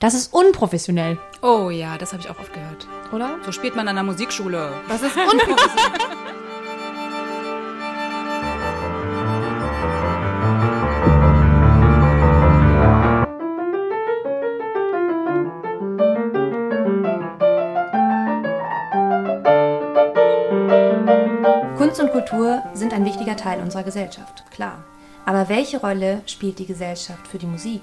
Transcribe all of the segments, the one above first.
Das ist unprofessionell, Oh ja, das habe ich auch oft gehört. oder? So spielt man an der Musikschule. Das ist unprofessionell. Kunst und Kultur sind ein wichtiger Teil unserer Gesellschaft, klar. Aber welche Rolle spielt die Gesellschaft für die Musik?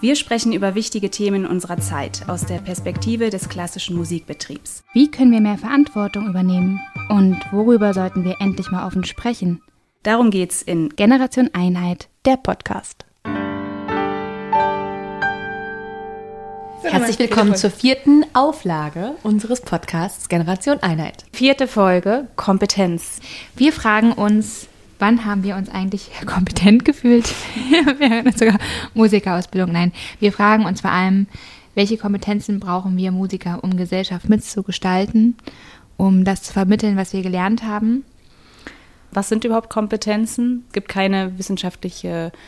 Wir sprechen über wichtige Themen unserer Zeit aus der Perspektive des klassischen Musikbetriebs. Wie können wir mehr Verantwortung übernehmen? Und worüber sollten wir endlich mal offen sprechen? Darum geht's in Generation Einheit, der Podcast. Herzlich willkommen zur vierten Auflage unseres Podcasts Generation Einheit. vierte Folge Kompetenz. Wir fragen uns, wann haben wir uns eigentlich kompetent gefühlt? wir haben sogar Musikerausbildung. Nein, wir fragen uns vor allem, welche Kompetenzen brauchen wir Musiker, um Gesellschaft mitzugestalten, um das zu vermitteln, was wir gelernt haben. Was sind überhaupt Kompetenzen? Es gibt keine wissenschaftliche äh,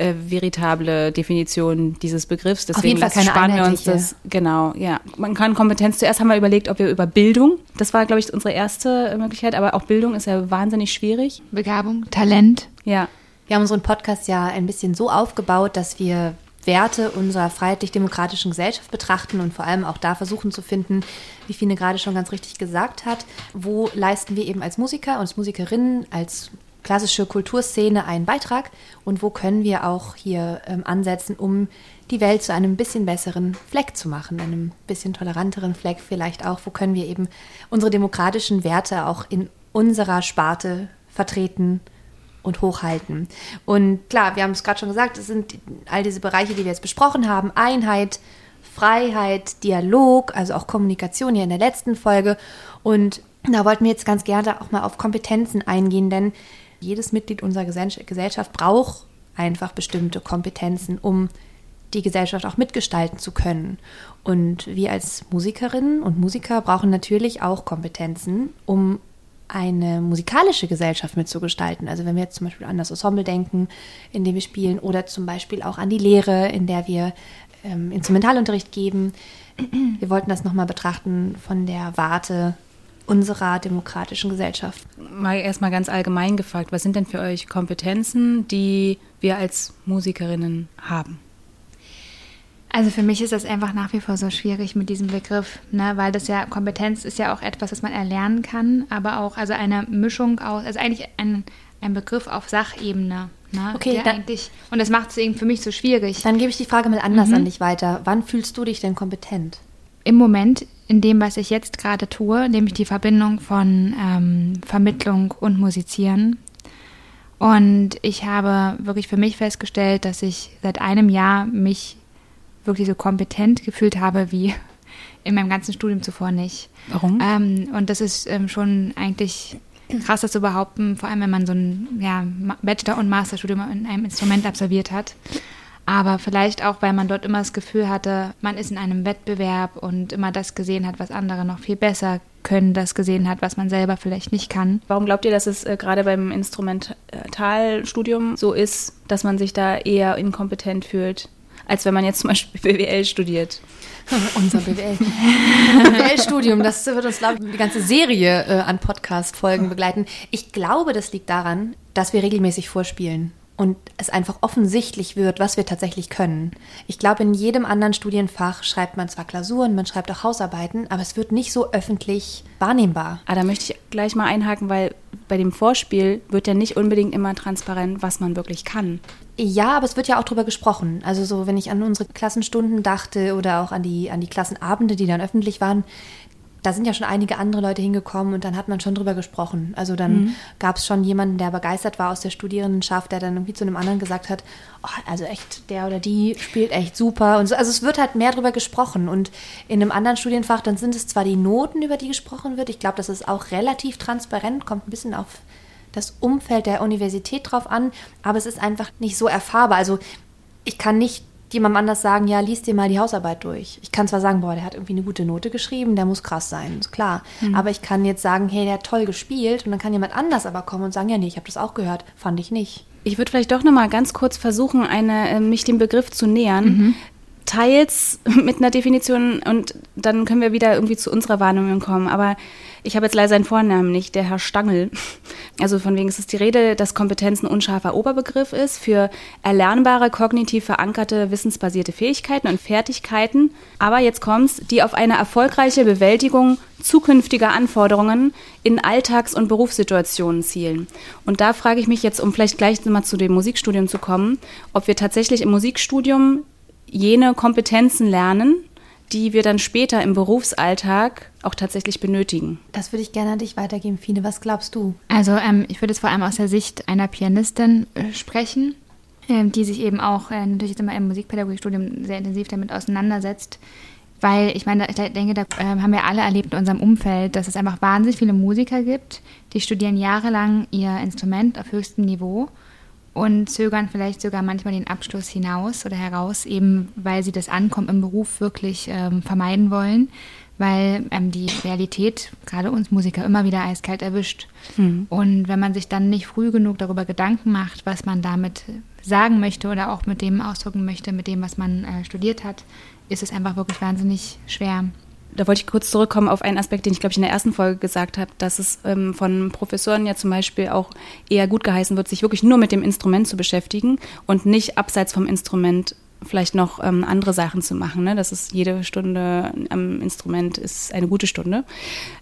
veritable Definition dieses Begriffs. Deswegen jeden Fall keine sparen wir uns das. Genau, ja. Man kann Kompetenz. Zuerst haben wir überlegt, ob wir über Bildung. Das war, glaube ich, unsere erste äh, Möglichkeit. Aber auch Bildung ist ja wahnsinnig schwierig. Begabung, Talent. Ja. Wir haben unseren Podcast ja ein bisschen so aufgebaut, dass wir Werte unserer freiheitlich-demokratischen Gesellschaft betrachten und vor allem auch da versuchen zu finden, wie Fine gerade schon ganz richtig gesagt hat, wo leisten wir eben als Musiker und als Musikerinnen, als klassische Kulturszene einen Beitrag und wo können wir auch hier ähm, ansetzen, um die Welt zu einem bisschen besseren Fleck zu machen, einem bisschen toleranteren Fleck vielleicht auch, wo können wir eben unsere demokratischen Werte auch in unserer Sparte vertreten und hochhalten. Und klar, wir haben es gerade schon gesagt, es sind all diese Bereiche, die wir jetzt besprochen haben, Einheit, Freiheit, Dialog, also auch Kommunikation hier in der letzten Folge. Und da wollten wir jetzt ganz gerne auch mal auf Kompetenzen eingehen, denn jedes Mitglied unserer Gesell- Gesellschaft braucht einfach bestimmte Kompetenzen, um die Gesellschaft auch mitgestalten zu können. Und wir als Musikerinnen und Musiker brauchen natürlich auch Kompetenzen, um eine musikalische Gesellschaft mitzugestalten. Also wenn wir jetzt zum Beispiel an das Ensemble denken, in dem wir spielen, oder zum Beispiel auch an die Lehre, in der wir ähm, Instrumentalunterricht geben. Wir wollten das nochmal betrachten von der Warte unserer demokratischen Gesellschaft. Mal erstmal ganz allgemein gefragt, was sind denn für euch Kompetenzen, die wir als Musikerinnen haben? Also für mich ist das einfach nach wie vor so schwierig mit diesem Begriff, ne? weil das ja Kompetenz ist ja auch etwas, das man erlernen kann, aber auch also eine Mischung aus, also eigentlich ein, ein Begriff auf Sachebene. Ne? Okay, dann- eigentlich, und das macht es eben für mich so schwierig. Dann gebe ich die Frage mal anders an dich weiter. Wann fühlst du dich denn kompetent? Im Moment, in dem, was ich jetzt gerade tue, nämlich die Verbindung von ähm, Vermittlung und Musizieren. Und ich habe wirklich für mich festgestellt, dass ich seit einem Jahr mich wirklich so kompetent gefühlt habe wie in meinem ganzen Studium zuvor nicht. Warum? Ähm, und das ist ähm, schon eigentlich krass, das zu behaupten, vor allem wenn man so ein ja, Bachelor- und Masterstudium in einem Instrument absolviert hat. Aber vielleicht auch, weil man dort immer das Gefühl hatte, man ist in einem Wettbewerb und immer das gesehen hat, was andere noch viel besser können, das gesehen hat, was man selber vielleicht nicht kann. Warum glaubt ihr, dass es äh, gerade beim Instrumentalstudium so ist, dass man sich da eher inkompetent fühlt, als wenn man jetzt zum Beispiel BWL studiert? Unser BWL. BWL-Studium, das wird uns, glaube ich, die ganze Serie äh, an Podcast-Folgen begleiten. Ich glaube, das liegt daran, dass wir regelmäßig vorspielen und es einfach offensichtlich wird, was wir tatsächlich können. Ich glaube, in jedem anderen Studienfach schreibt man zwar Klausuren, man schreibt auch Hausarbeiten, aber es wird nicht so öffentlich wahrnehmbar. Ah, da möchte ich gleich mal einhaken, weil bei dem Vorspiel wird ja nicht unbedingt immer transparent, was man wirklich kann. Ja, aber es wird ja auch drüber gesprochen. Also so, wenn ich an unsere Klassenstunden dachte oder auch an die, an die Klassenabende, die dann öffentlich waren, da sind ja schon einige andere Leute hingekommen und dann hat man schon drüber gesprochen. Also dann gab es schon jemanden, der begeistert war aus der Studierendenschaft, der dann irgendwie zu einem anderen gesagt hat, oh, also echt, der oder die spielt echt super. Und so, also es wird halt mehr drüber gesprochen. Und in einem anderen Studienfach, dann sind es zwar die Noten, über die gesprochen wird. Ich glaube, das ist auch relativ transparent, kommt ein bisschen auf das Umfeld der Universität drauf an, aber es ist einfach nicht so erfahrbar. Also ich kann nicht jemandem anders sagen, ja, lies dir mal die Hausarbeit durch. Ich kann zwar sagen, boah, der hat irgendwie eine gute Note geschrieben, der muss krass sein, ist klar. Aber ich kann jetzt sagen, hey, der hat toll gespielt und dann kann jemand anders aber kommen und sagen, ja, nee, ich habe das auch gehört, fand ich nicht. Ich würde vielleicht doch noch mal ganz kurz versuchen, eine, äh, mich dem Begriff zu nähern. Teils mit einer Definition und dann können wir wieder irgendwie zu unserer Wahrnehmung kommen. Aber ich habe jetzt leider seinen Vornamen nicht, der Herr Stangl. Also von wegen ist es die Rede, dass Kompetenz ein unscharfer Oberbegriff ist für erlernbare, kognitiv verankerte, wissensbasierte Fähigkeiten und Fertigkeiten. Aber jetzt kommt's, die auf eine erfolgreiche Bewältigung zukünftiger Anforderungen in Alltags- und Berufssituationen zielen. Und da frage ich mich jetzt, um vielleicht gleich mal zu dem Musikstudium zu kommen, ob wir tatsächlich im Musikstudium jene Kompetenzen lernen, die wir dann später im Berufsalltag auch tatsächlich benötigen. Das würde ich gerne an dich weitergeben, Fine. Was glaubst du? Also ähm, ich würde jetzt vor allem aus der Sicht einer Pianistin äh, sprechen, äh, die sich eben auch äh, natürlich jetzt immer im Musikpädagogikstudium sehr intensiv damit auseinandersetzt. Weil ich meine, ich denke, da ähm, haben wir alle erlebt in unserem Umfeld, dass es einfach wahnsinnig viele Musiker gibt, die studieren jahrelang ihr Instrument auf höchstem Niveau und zögern vielleicht sogar manchmal den Abschluss hinaus oder heraus, eben weil sie das Ankommen im Beruf wirklich ähm, vermeiden wollen, weil ähm, die Realität gerade uns Musiker immer wieder eiskalt erwischt. Mhm. Und wenn man sich dann nicht früh genug darüber Gedanken macht, was man damit sagen möchte oder auch mit dem ausdrücken möchte, mit dem, was man äh, studiert hat, ist es einfach wirklich wahnsinnig schwer da wollte ich kurz zurückkommen auf einen Aspekt, den ich, glaube ich, in der ersten Folge gesagt habe, dass es ähm, von Professoren ja zum Beispiel auch eher gut geheißen wird, sich wirklich nur mit dem Instrument zu beschäftigen und nicht abseits vom Instrument vielleicht noch ähm, andere Sachen zu machen. Ne? Das ist jede Stunde am Instrument ist eine gute Stunde.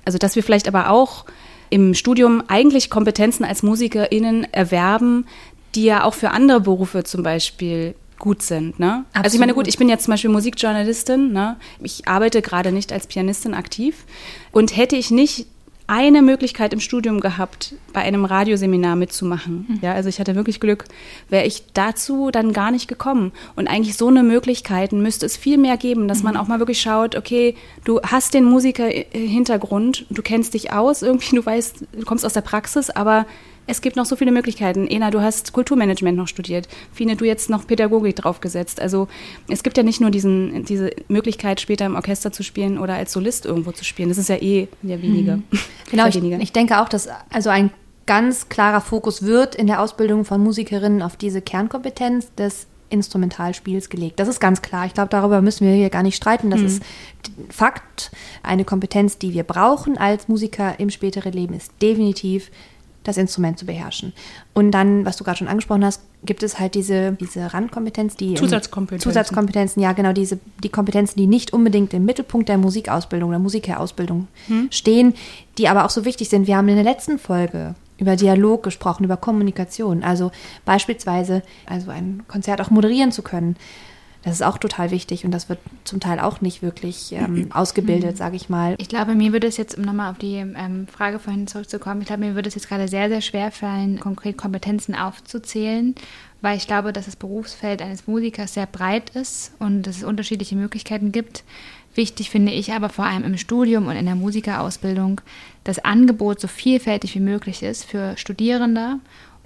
Also dass wir vielleicht aber auch im Studium eigentlich Kompetenzen als MusikerInnen erwerben, die ja auch für andere Berufe zum Beispiel gut sind. Ne? Also ich meine, gut, ich bin jetzt zum Beispiel Musikjournalistin. Ne? Ich arbeite gerade nicht als Pianistin aktiv. Und hätte ich nicht eine Möglichkeit im Studium gehabt, bei einem Radioseminar mitzumachen. Mhm. Ja, also ich hatte wirklich Glück, wäre ich dazu dann gar nicht gekommen. Und eigentlich so eine Möglichkeiten müsste es viel mehr geben, dass mhm. man auch mal wirklich schaut, okay, du hast den Musiker-Hintergrund, du kennst dich aus, irgendwie, du weißt, du kommst aus der Praxis, aber es gibt noch so viele Möglichkeiten. Ena, du hast Kulturmanagement noch studiert. Fine, du jetzt noch Pädagogik draufgesetzt. Also es gibt ja nicht nur diesen, diese Möglichkeit, später im Orchester zu spielen oder als Solist irgendwo zu spielen. Das ist ja eh ja weniger. Mhm. Genau, ich, ich denke auch, dass also ein ganz klarer Fokus wird in der Ausbildung von Musikerinnen auf diese Kernkompetenz des Instrumentalspiels gelegt. Das ist ganz klar. Ich glaube, darüber müssen wir hier gar nicht streiten. Das mhm. ist Fakt. Eine Kompetenz, die wir brauchen als Musiker im späteren Leben, ist definitiv das Instrument zu beherrschen. Und dann, was du gerade schon angesprochen hast, gibt es halt diese, diese Randkompetenz, die Zusatzkompetenzen. Zusatzkompetenzen, ja genau, diese die Kompetenzen, die nicht unbedingt im Mittelpunkt der Musikausbildung oder Musikerrausbildung hm. stehen, die aber auch so wichtig sind. Wir haben in der letzten Folge über Dialog gesprochen, über Kommunikation. Also beispielsweise, also ein Konzert auch moderieren zu können. Das ist auch total wichtig und das wird zum Teil auch nicht wirklich ähm, mhm. ausgebildet, sage ich mal. Ich glaube, mir würde es jetzt, um nochmal auf die ähm, Frage vorhin zurückzukommen, ich glaube, mir würde es jetzt gerade sehr, sehr schwer fallen, konkret Kompetenzen aufzuzählen, weil ich glaube, dass das Berufsfeld eines Musikers sehr breit ist und dass es unterschiedliche Möglichkeiten gibt. Wichtig finde ich aber vor allem im Studium und in der Musikerausbildung, das Angebot so vielfältig wie möglich ist für Studierende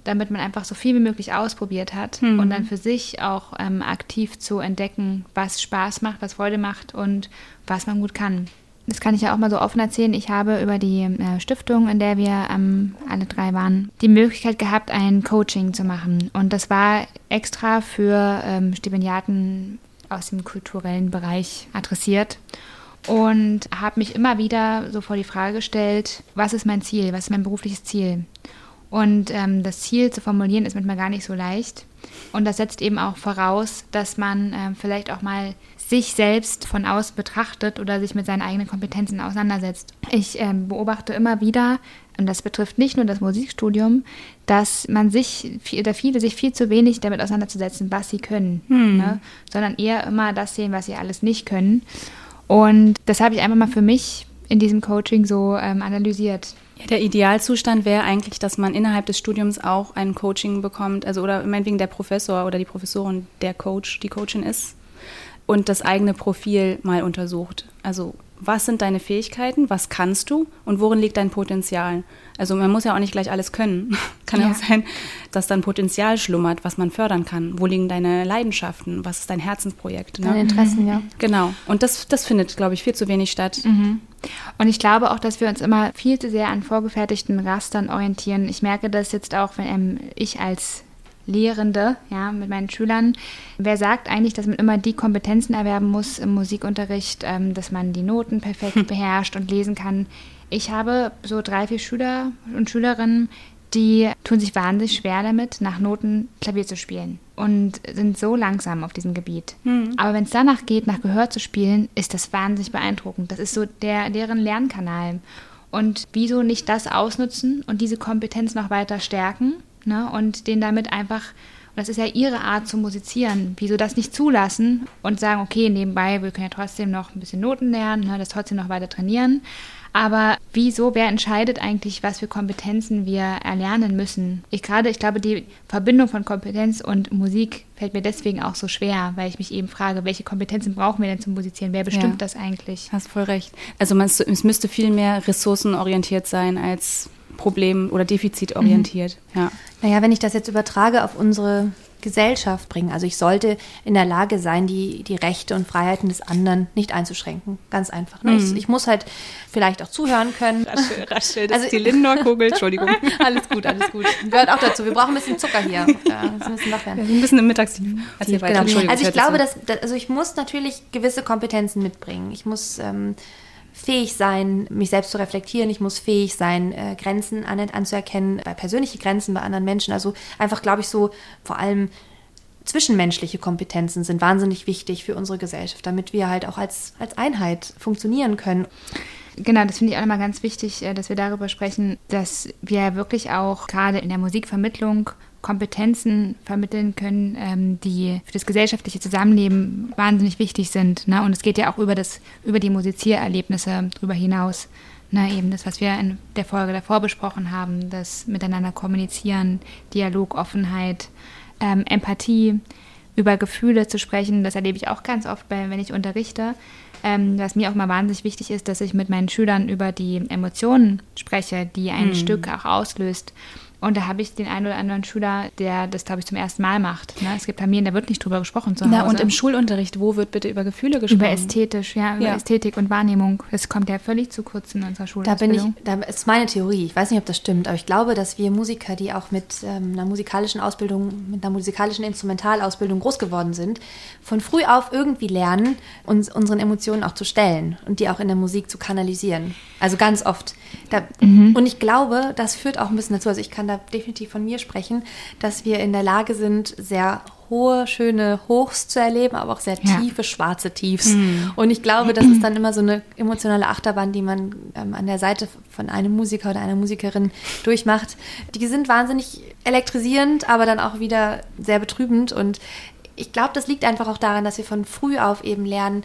damit man einfach so viel wie möglich ausprobiert hat mhm. und dann für sich auch ähm, aktiv zu entdecken, was Spaß macht, was Freude macht und was man gut kann. Das kann ich ja auch mal so offen erzählen. Ich habe über die äh, Stiftung, in der wir ähm, alle drei waren, die Möglichkeit gehabt, ein Coaching zu machen. Und das war extra für ähm, Stipendiaten aus dem kulturellen Bereich adressiert und habe mich immer wieder so vor die Frage gestellt, was ist mein Ziel, was ist mein berufliches Ziel? Und ähm, das Ziel zu formulieren ist manchmal gar nicht so leicht. Und das setzt eben auch voraus, dass man äh, vielleicht auch mal sich selbst von außen betrachtet oder sich mit seinen eigenen Kompetenzen auseinandersetzt. Ich äh, beobachte immer wieder, und das betrifft nicht nur das Musikstudium, dass man sich, oder viele sich viel zu wenig damit auseinanderzusetzen, was sie können, hm. ne? sondern eher immer das sehen, was sie alles nicht können. Und das habe ich einfach mal für mich in diesem Coaching so ähm, analysiert. Ja, der Idealzustand wäre eigentlich, dass man innerhalb des Studiums auch ein Coaching bekommt, also oder meinetwegen der Professor oder die Professorin, der Coach, die Coachin ist und das eigene Profil mal untersucht. Also was sind deine Fähigkeiten, was kannst du und worin liegt dein Potenzial? Also man muss ja auch nicht gleich alles können. kann ja auch sein, dass dann Potenzial schlummert, was man fördern kann. Wo liegen deine Leidenschaften? Was ist dein Herzensprojekt? Ne? Deine Interessen, ja. Genau. Und das, das findet, glaube ich, viel zu wenig statt. Mhm. Und ich glaube auch, dass wir uns immer viel zu sehr an vorgefertigten Rastern orientieren. Ich merke das jetzt auch, wenn ähm, ich als Lehrende, ja, mit meinen Schülern. Wer sagt eigentlich, dass man immer die Kompetenzen erwerben muss im Musikunterricht, ähm, dass man die Noten perfekt beherrscht und lesen kann? Ich habe so drei, vier Schüler und Schülerinnen, die tun sich wahnsinnig schwer damit, nach Noten Klavier zu spielen und sind so langsam auf diesem Gebiet. Mhm. Aber wenn es danach geht, nach Gehör zu spielen, ist das wahnsinnig beeindruckend. Das ist so der, deren Lernkanal. Und wieso nicht das ausnutzen und diese Kompetenz noch weiter stärken ne? und den damit einfach, und das ist ja ihre Art zu musizieren, wieso das nicht zulassen und sagen, okay, nebenbei, wir können ja trotzdem noch ein bisschen Noten lernen, ne? das trotzdem noch weiter trainieren, aber wieso, wer entscheidet eigentlich, was für Kompetenzen wir erlernen müssen? Ich gerade, ich glaube, die Verbindung von Kompetenz und Musik fällt mir deswegen auch so schwer, weil ich mich eben frage, welche Kompetenzen brauchen wir denn zum Musizieren? Wer bestimmt ja, das eigentlich? Hast voll recht. Also man, es müsste viel mehr ressourcenorientiert sein als problem- oder defizitorientiert. Mhm. Ja. Naja, wenn ich das jetzt übertrage auf unsere Gesellschaft bringen. Also ich sollte in der Lage sein, die, die Rechte und Freiheiten des anderen nicht einzuschränken. Ganz einfach. Ne? Mhm. Ich, ich, muss halt vielleicht auch zuhören können. Raschel, raschel das also, ist die Lindor-Kugel, Entschuldigung. alles gut, alles gut. Gehört auch dazu. Wir brauchen ein bisschen Zucker hier. Ein bisschen wach werden. Ein bisschen im Mittagstief. Genau. Also ich glaube, dass, also ich muss natürlich gewisse Kompetenzen mitbringen. Ich muss ähm, fähig sein, mich selbst zu reflektieren. Ich muss fähig sein, äh, Grenzen an, anzuerkennen, bei persönliche Grenzen bei anderen Menschen. Also einfach, glaube ich, so vor allem zwischenmenschliche Kompetenzen sind wahnsinnig wichtig für unsere Gesellschaft, damit wir halt auch als, als Einheit funktionieren können. Genau, das finde ich auch immer ganz wichtig, äh, dass wir darüber sprechen, dass wir wirklich auch gerade in der Musikvermittlung Kompetenzen vermitteln können, ähm, die für das gesellschaftliche Zusammenleben wahnsinnig wichtig sind. Ne? Und es geht ja auch über, das, über die Musiziererlebnisse darüber hinaus. Ne? Eben das, was wir in der Folge davor besprochen haben, das Miteinander kommunizieren, Dialog, Offenheit, ähm, Empathie, über Gefühle zu sprechen. Das erlebe ich auch ganz oft, wenn ich unterrichte. Ähm, was mir auch mal wahnsinnig wichtig ist, dass ich mit meinen Schülern über die Emotionen spreche, die ein mhm. Stück auch auslöst. Und da habe ich den einen oder anderen Schüler, der das, glaube ich, zum ersten Mal macht. Ne? Es gibt Familien, da wird nicht drüber gesprochen zu Hause. Na, und im Schulunterricht, wo wird bitte über Gefühle gesprochen? Über ästhetisch, ja, über ja. Ästhetik und Wahrnehmung. Das kommt ja völlig zu kurz in unserer Schule. Da bin ich, da ist meine Theorie. Ich weiß nicht, ob das stimmt, aber ich glaube, dass wir Musiker, die auch mit ähm, einer musikalischen Ausbildung, mit einer musikalischen Instrumentalausbildung groß geworden sind, von früh auf irgendwie lernen, uns unseren Emotionen auch zu stellen und die auch in der Musik zu kanalisieren. Also ganz oft. Da, mhm. Und ich glaube, das führt auch ein bisschen dazu. Also ich kann da definitiv von mir sprechen, dass wir in der Lage sind, sehr hohe, schöne Hochs zu erleben, aber auch sehr tiefe, ja. schwarze Tiefs. Mhm. Und ich glaube, das ist dann immer so eine emotionale Achterbahn, die man ähm, an der Seite von einem Musiker oder einer Musikerin durchmacht. Die sind wahnsinnig elektrisierend, aber dann auch wieder sehr betrübend. Und ich glaube, das liegt einfach auch daran, dass wir von früh auf eben lernen,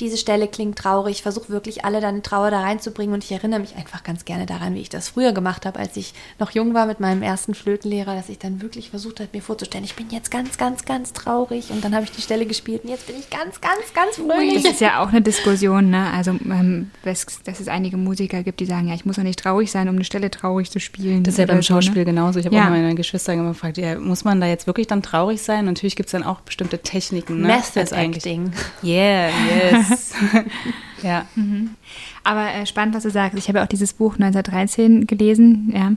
diese Stelle klingt traurig, versuche wirklich alle deine Trauer da reinzubringen und ich erinnere mich einfach ganz gerne daran, wie ich das früher gemacht habe, als ich noch jung war mit meinem ersten Flötenlehrer, dass ich dann wirklich versucht habe, mir vorzustellen, ich bin jetzt ganz, ganz, ganz traurig und dann habe ich die Stelle gespielt und jetzt bin ich ganz, ganz, ganz fröhlich. Das ist ja auch eine Diskussion, ne? Also, ähm, dass, dass es einige Musiker gibt, die sagen, ja, ich muss doch nicht traurig sein, um eine Stelle traurig zu spielen. Das ist ja beim Schauspiel so, ne? genauso. Ich habe ja. auch meine Geschwister immer gefragt, ja, muss man da jetzt wirklich dann traurig sein? Und natürlich gibt es dann auch bestimmte Techniken. Ne? Method Acting. Yeah, yes. ja. Mhm. Aber äh, spannend, was du sagst. Ich habe ja auch dieses Buch 1913 gelesen, ja.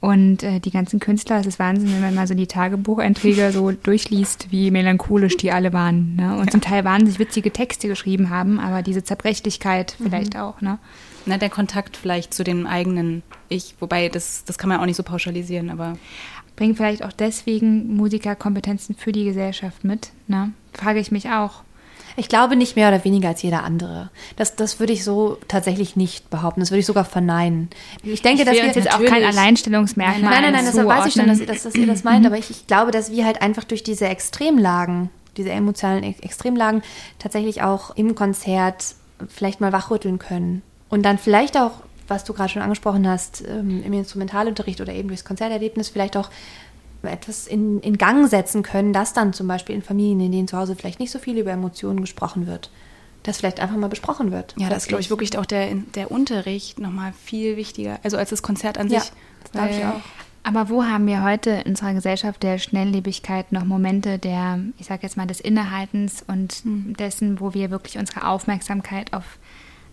Und äh, die ganzen Künstler, es ist Wahnsinn, wenn man mal so die Tagebucheinträge so durchliest, wie melancholisch die alle waren. Ne? Und ja. zum Teil wahnsinnig witzige Texte geschrieben haben, aber diese Zerbrechlichkeit vielleicht mhm. auch. Ne? Na, der Kontakt vielleicht zu dem eigenen Ich, wobei das, das kann man auch nicht so pauschalisieren, aber. Bringen vielleicht auch deswegen Musikerkompetenzen für die Gesellschaft mit, ne? Frage ich mich auch. Ich glaube nicht mehr oder weniger als jeder andere. Das, das würde ich so tatsächlich nicht behaupten. Das würde ich sogar verneinen. Ich denke, ich dass wir uns jetzt auch kein Alleinstellungsmerkmal Nein, nein, nein, das weiß ich schon, dass, dass, dass ihr das meint. Aber ich, ich glaube, dass wir halt einfach durch diese Extremlagen, diese emotionalen Extremlagen tatsächlich auch im Konzert vielleicht mal wachrütteln können. Und dann vielleicht auch, was du gerade schon angesprochen hast, ähm, im Instrumentalunterricht oder eben durchs Konzerterlebnis vielleicht auch etwas in, in Gang setzen können, dass dann zum Beispiel in Familien, in denen zu Hause vielleicht nicht so viel über Emotionen gesprochen wird, das vielleicht einfach mal besprochen wird. Ja, das ist, glaube ich, wirklich auch der, der Unterricht nochmal viel wichtiger, also als das Konzert an ja, sich. Das glaube ich auch. Aber wo haben wir heute in unserer Gesellschaft der Schnelllebigkeit noch Momente der, ich sage jetzt mal, des Innehaltens und mhm. dessen, wo wir wirklich unsere Aufmerksamkeit auf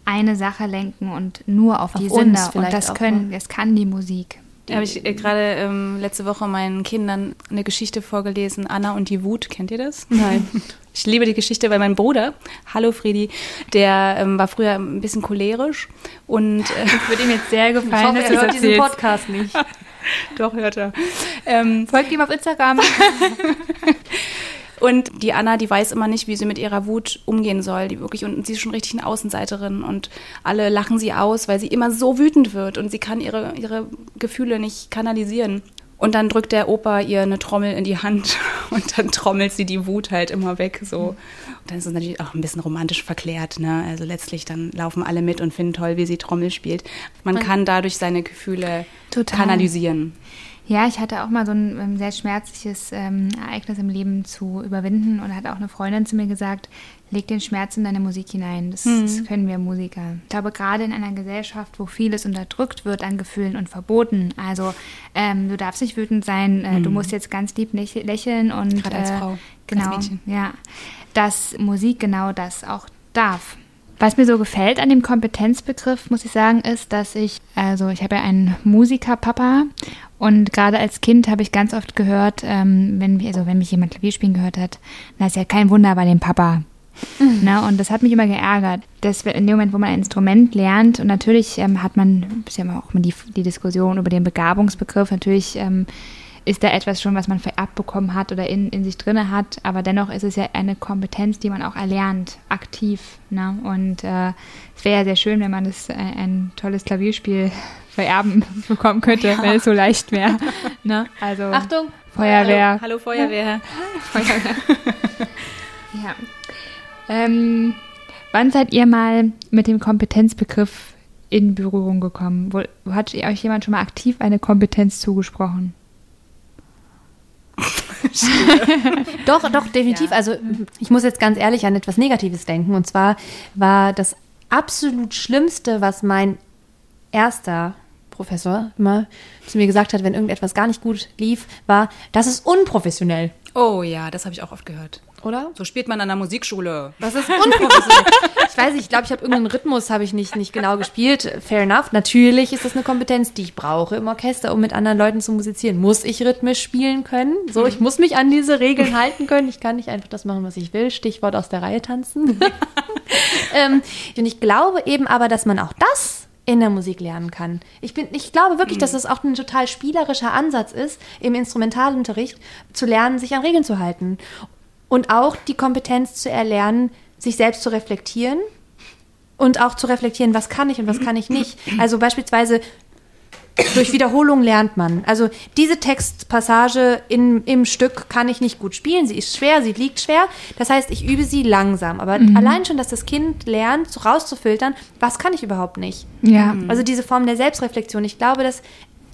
eine Sache lenken und nur auf, auf die Sinne. Und das können, ne? das kann die Musik. Habe ich äh, gerade ähm, letzte Woche meinen Kindern eine Geschichte vorgelesen, Anna und die Wut. Kennt ihr das? Nein. Ich liebe die Geschichte, weil mein Bruder, hallo Friedi, der ähm, war früher ein bisschen cholerisch und äh, Würde ihm jetzt sehr gefallen, ich hoffe, er hört diesen Podcast nicht. doch hört er. Ähm, Folgt ihm auf Instagram. Und die Anna, die weiß immer nicht, wie sie mit ihrer Wut umgehen soll. Die wirklich, und sie ist schon richtig eine Außenseiterin und alle lachen sie aus, weil sie immer so wütend wird und sie kann ihre, ihre Gefühle nicht kanalisieren. Und dann drückt der Opa ihr eine Trommel in die Hand und dann trommelt sie die Wut halt immer weg. So. Und dann ist es natürlich auch ein bisschen romantisch verklärt. Ne? Also letztlich dann laufen alle mit und finden toll, wie sie Trommel spielt. Man kann dadurch seine Gefühle Total. kanalisieren. Ja, ich hatte auch mal so ein ähm, sehr schmerzliches ähm, Ereignis im Leben zu überwinden und hat auch eine Freundin zu mir gesagt, leg den Schmerz in deine Musik hinein. Das, das können wir Musiker. Ich glaube, gerade in einer Gesellschaft, wo vieles unterdrückt wird an Gefühlen und verboten, also ähm, du darfst nicht wütend sein, äh, du musst jetzt ganz lieb läch- lächeln und Gerade als Frau, als genau, Mädchen. ja, dass Musik genau das auch darf. Was mir so gefällt an dem Kompetenzbegriff, muss ich sagen, ist, dass ich, also ich habe ja einen Musikerpapa und gerade als Kind habe ich ganz oft gehört, ähm, wenn, mich- also wenn mich jemand Klavier spielen gehört hat, na ist ja kein Wunder bei dem Papa. Ne, und das hat mich immer geärgert. Das, in dem Moment, wo man ein Instrument lernt, und natürlich ähm, hat man, ist ja auch immer die, die Diskussion über den Begabungsbegriff, natürlich ähm, ist da etwas schon, was man vererbt bekommen hat oder in, in sich drinne hat, aber dennoch ist es ja eine Kompetenz, die man auch erlernt, aktiv. Ne? Und äh, es wäre ja sehr schön, wenn man das, äh, ein tolles Klavierspiel vererben bekommen könnte, wenn es so leicht wäre. Ne? Also Achtung! Feuerwehr. Hallo, hallo Feuerwehr. Ja. Ähm, wann seid ihr mal mit dem Kompetenzbegriff in Berührung gekommen? Wo hat euch jemand schon mal aktiv eine Kompetenz zugesprochen? Doch, doch, definitiv. Also ich muss jetzt ganz ehrlich an etwas Negatives denken. Und zwar war das absolut Schlimmste, was mein erster Professor immer zu mir gesagt hat, wenn irgendetwas gar nicht gut lief, war, das ist unprofessionell. Oh ja, das habe ich auch oft gehört. Oder? So spielt man an der Musikschule. Das ist unprofessionell. ich weiß nicht, ich glaube, ich habe irgendeinen Rhythmus habe ich nicht, nicht genau gespielt. Fair enough. Natürlich ist das eine Kompetenz, die ich brauche im Orchester, um mit anderen Leuten zu musizieren. Muss ich rhythmisch spielen können? So, ich muss mich an diese Regeln halten können. Ich kann nicht einfach das machen, was ich will. Stichwort aus der Reihe tanzen. ähm, und ich glaube eben aber, dass man auch das in der Musik lernen kann. Ich, bin, ich glaube wirklich, dass es auch ein total spielerischer Ansatz ist, im Instrumentalunterricht zu lernen, sich an Regeln zu halten. Und auch die Kompetenz zu erlernen, sich selbst zu reflektieren und auch zu reflektieren, was kann ich und was kann ich nicht. Also beispielsweise durch Wiederholung lernt man. Also diese Textpassage in, im Stück kann ich nicht gut spielen. Sie ist schwer, sie liegt schwer. Das heißt, ich übe sie langsam. Aber allein schon, dass das Kind lernt, so rauszufiltern, was kann ich überhaupt nicht. Ja. Also diese Form der Selbstreflexion. Ich glaube, dass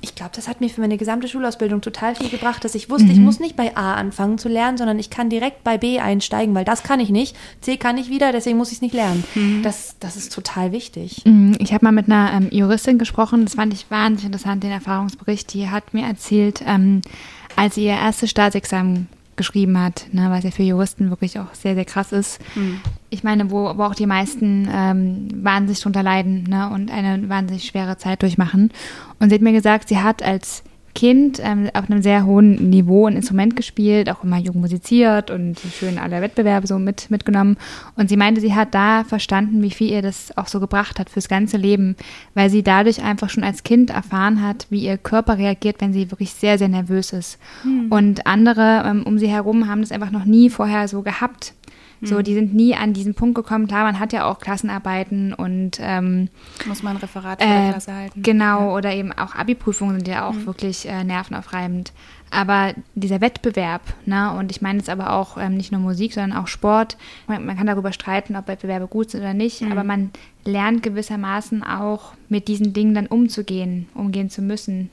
ich glaube, das hat mir für meine gesamte Schulausbildung total viel gebracht, dass ich wusste, ich muss nicht bei A anfangen zu lernen, sondern ich kann direkt bei B einsteigen, weil das kann ich nicht. C kann ich wieder, deswegen muss ich es nicht lernen. Das, das ist total wichtig. Mm, Ich habe mal mit einer ähm, Juristin gesprochen, das fand ich wahnsinnig interessant, den Erfahrungsbericht. Die hat mir erzählt, ähm, als sie ihr erstes Staatsexamen geschrieben hat, ne, was ja für Juristen wirklich auch sehr, sehr krass ist. Ich meine, wo, wo auch die meisten ähm, wahnsinnig drunter leiden ne, und eine wahnsinnig schwere Zeit durchmachen. Und sie hat mir gesagt, sie hat als Kind ähm, auf einem sehr hohen Niveau ein Instrument gespielt, auch immer jung musiziert und schön alle Wettbewerbe so mit, mitgenommen. Und sie meinte, sie hat da verstanden, wie viel ihr das auch so gebracht hat fürs ganze Leben, weil sie dadurch einfach schon als Kind erfahren hat, wie ihr Körper reagiert, wenn sie wirklich sehr, sehr nervös ist. Und andere ähm, um sie herum haben das einfach noch nie vorher so gehabt. So, die sind nie an diesen Punkt gekommen. Klar, man hat ja auch Klassenarbeiten und ähm, Muss man ein Referat für die äh, Klasse halten. Genau, oder eben auch Abi-Prüfungen sind ja auch wirklich äh, nervenaufreibend. Aber dieser Wettbewerb, ne, und ich meine jetzt aber auch ähm, nicht nur Musik, sondern auch Sport. Man, man kann darüber streiten, ob Wettbewerbe gut sind oder nicht, aber man lernt gewissermaßen auch mit diesen Dingen dann umzugehen, umgehen zu müssen.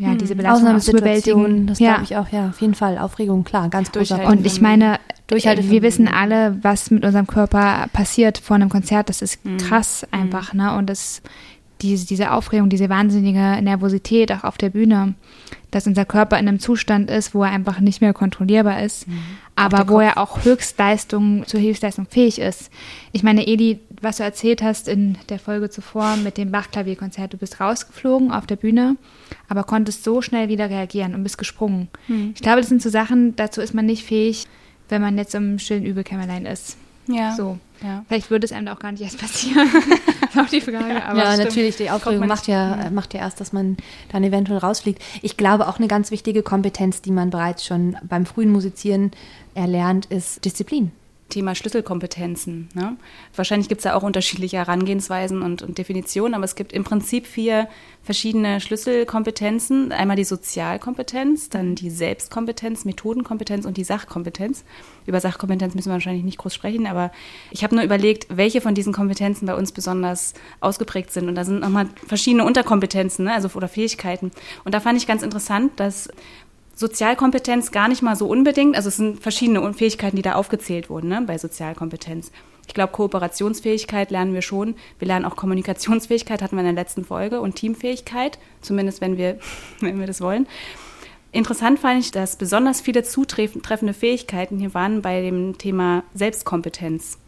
Ja, diese Belastung bewältigen. Ausnahmesituationen, das ja. glaube ich auch, ja, auf jeden Fall. Aufregung, klar, ganz großer. Und ich meine, wir wissen alle, was mit unserem Körper passiert vor einem Konzert. Das ist krass einfach, ne? Und das, diese, diese Aufregung, diese wahnsinnige Nervosität auch auf der Bühne, dass unser Körper in einem Zustand ist, wo er einfach nicht mehr kontrollierbar ist, aber wo er auch Höchstleistung zur Höchstleistung fähig ist. Ich meine, Eli, was du erzählt hast in der Folge zuvor mit dem Bach-Klavierkonzert. Du bist rausgeflogen auf der Bühne, aber konntest so schnell wieder reagieren und bist gesprungen. Hm. Ich glaube, das sind so Sachen, dazu ist man nicht fähig, wenn man jetzt im stillen Übelkämmerlein ist. Ja. So. Ja. Vielleicht würde es einem auch gar nicht erst passieren. das ist auch die Frage. Aber ja, natürlich, die Aufregung macht ja, macht ja erst, dass man dann eventuell rausfliegt. Ich glaube, auch eine ganz wichtige Kompetenz, die man bereits schon beim frühen Musizieren erlernt, ist Disziplin. Thema Schlüsselkompetenzen. Ne? Wahrscheinlich gibt es da auch unterschiedliche Herangehensweisen und, und, Definitionen, aber es gibt im Prinzip vier verschiedene Schlüsselkompetenzen. Einmal die Sozialkompetenz, dann die Selbstkompetenz, Methodenkompetenz und die Sachkompetenz. Über Sachkompetenz müssen wir wahrscheinlich nicht groß sprechen, aber ich habe nur überlegt, welche von diesen Kompetenzen bei uns besonders ausgeprägt sind. Und da sind nochmal verschiedene Unterkompetenzen ne? also, oder Fähigkeiten. Und da fand ich ganz interessant, dass Sozialkompetenz gar nicht mal so unbedingt. Also es sind verschiedene Fähigkeiten, die da aufgezählt wurden ne, bei Sozialkompetenz. Ich glaube, Kooperationsfähigkeit lernen wir schon. Wir lernen auch Kommunikationsfähigkeit, hatten wir in der letzten Folge, und Teamfähigkeit, zumindest wenn wir, wenn wir das wollen. Interessant fand ich, dass besonders viele zutreffende Fähigkeiten hier waren bei dem Thema Selbstkompetenz.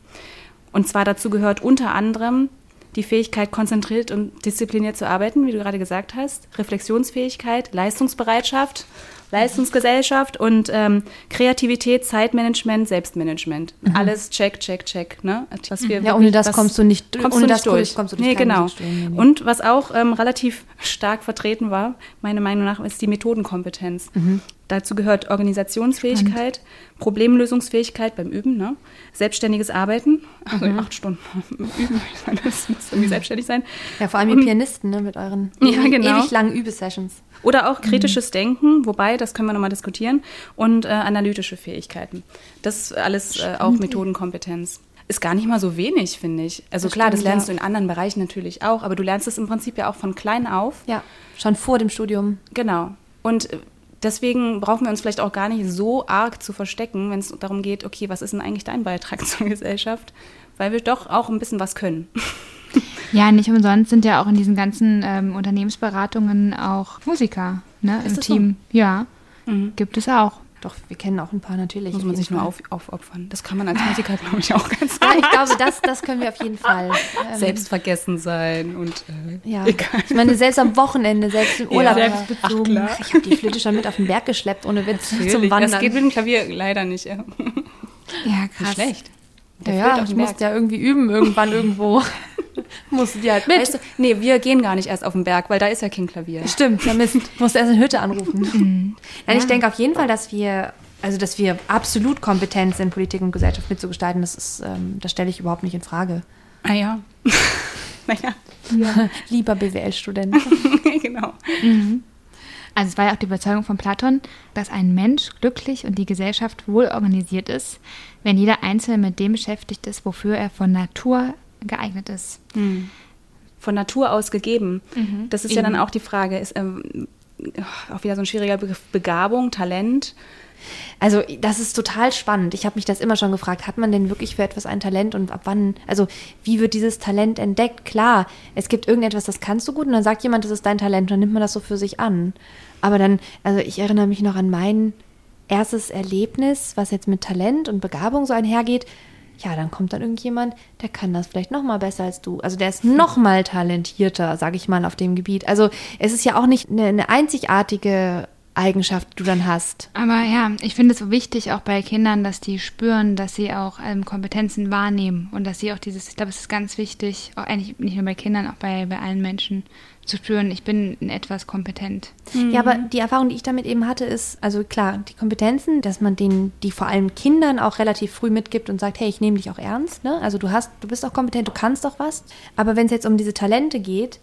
Und zwar dazu gehört unter anderem die Fähigkeit, konzentriert und diszipliniert zu arbeiten, wie du gerade gesagt hast, Reflexionsfähigkeit, Leistungsbereitschaft Leistungsgesellschaft und ähm, Kreativität, Zeitmanagement, Selbstmanagement. Mhm. Alles check, check, check. Ne? Was wir ja, ohne das kommst du nicht, kommst ohne du nicht durch. Kommst du nee, genau. Nee, nee. Und was auch ähm, relativ stark vertreten war, meiner Meinung nach, ist die Methodenkompetenz. Mhm. Dazu gehört Organisationsfähigkeit, Spannend. Problemlösungsfähigkeit beim Üben, ne? selbstständiges Arbeiten, also mhm. acht Stunden üben, das muss irgendwie selbstständig sein. Ja, vor allem die Pianisten ne, mit euren ja, genau. ewig langen Übesessions. Oder auch kritisches mhm. Denken, wobei, das können wir nochmal diskutieren, und äh, analytische Fähigkeiten. Das ist alles äh, auch Methodenkompetenz. Ist gar nicht mal so wenig, finde ich. Also das klar, stimmt, das lernst ja. du in anderen Bereichen natürlich auch, aber du lernst es im Prinzip ja auch von klein auf. Ja, schon vor dem Studium. Genau. Und äh, deswegen brauchen wir uns vielleicht auch gar nicht so arg zu verstecken, wenn es darum geht, okay, was ist denn eigentlich dein Beitrag zur Gesellschaft? Weil wir doch auch ein bisschen was können. Ja, nicht umsonst sind ja auch in diesen ganzen ähm, Unternehmensberatungen auch Musiker ne, im Team. So? Ja, mhm. gibt es auch. Doch, wir kennen auch ein paar natürlich. Muss man sich nur auf, aufopfern. Das kann man als Musiker, glaube ich, auch ganz gut. Ah, ich glaube, das, das können wir auf jeden Fall. Ähm, Selbstvergessen sein und äh, ja. Egal. Ich meine, selbst am Wochenende, selbst im Urlaub. Ja, selbstbezogen. Ach, ich habe die Flöte schon mit auf den Berg geschleppt, ohne Witz, Natürlich. zum Wandern. Das geht mit dem Klavier leider nicht. Ja, ja krass. Nicht schlecht. Der ja, ja ich musste ja irgendwie üben, irgendwann irgendwo. musste die halt mit. Weißt du, nee, wir gehen gar nicht erst auf den Berg, weil da ist ja kein Klavier. Stimmt, da Mist. Musste erst eine Hütte anrufen. Mhm. Ja. Ich denke auf jeden Fall, dass wir, also dass wir absolut kompetent sind, Politik und Gesellschaft mitzugestalten. Das ist, ähm, das stelle ich überhaupt nicht in Frage. Ah ja. naja. Ja. Lieber BWL-Student. genau. Mhm. Also es war ja auch die Überzeugung von Platon, dass ein Mensch glücklich und die Gesellschaft wohl organisiert ist, wenn jeder Einzelne mit dem beschäftigt ist, wofür er von Natur geeignet ist. Mhm. Von Natur aus gegeben. Mhm. Das ist Eben. ja dann auch die Frage, ist ähm, auch wieder so ein schwieriger Begriff, Begabung, Talent. Also das ist total spannend. Ich habe mich das immer schon gefragt, hat man denn wirklich für etwas ein Talent und ab wann, also wie wird dieses Talent entdeckt? Klar, es gibt irgendetwas, das kannst du gut und dann sagt jemand, das ist dein Talent und dann nimmt man das so für sich an. Aber dann, also ich erinnere mich noch an mein erstes Erlebnis, was jetzt mit Talent und Begabung so einhergeht ja, dann kommt dann irgendjemand, der kann das vielleicht noch mal besser als du. Also der ist noch mal talentierter, sage ich mal, auf dem Gebiet. Also es ist ja auch nicht eine, eine einzigartige Eigenschaft, die du dann hast. Aber ja, ich finde es so wichtig auch bei Kindern, dass die spüren, dass sie auch ähm, Kompetenzen wahrnehmen und dass sie auch dieses, ich glaube, es ist ganz wichtig, auch eigentlich nicht nur bei Kindern, auch bei, bei allen Menschen, zu spüren, ich bin in etwas kompetent. Ja, aber die Erfahrung, die ich damit eben hatte, ist, also klar, die Kompetenzen, dass man denen, die vor allem Kindern auch relativ früh mitgibt und sagt, hey, ich nehme dich auch ernst, ne? Also du hast, du bist auch kompetent, du kannst doch was. Aber wenn es jetzt um diese Talente geht,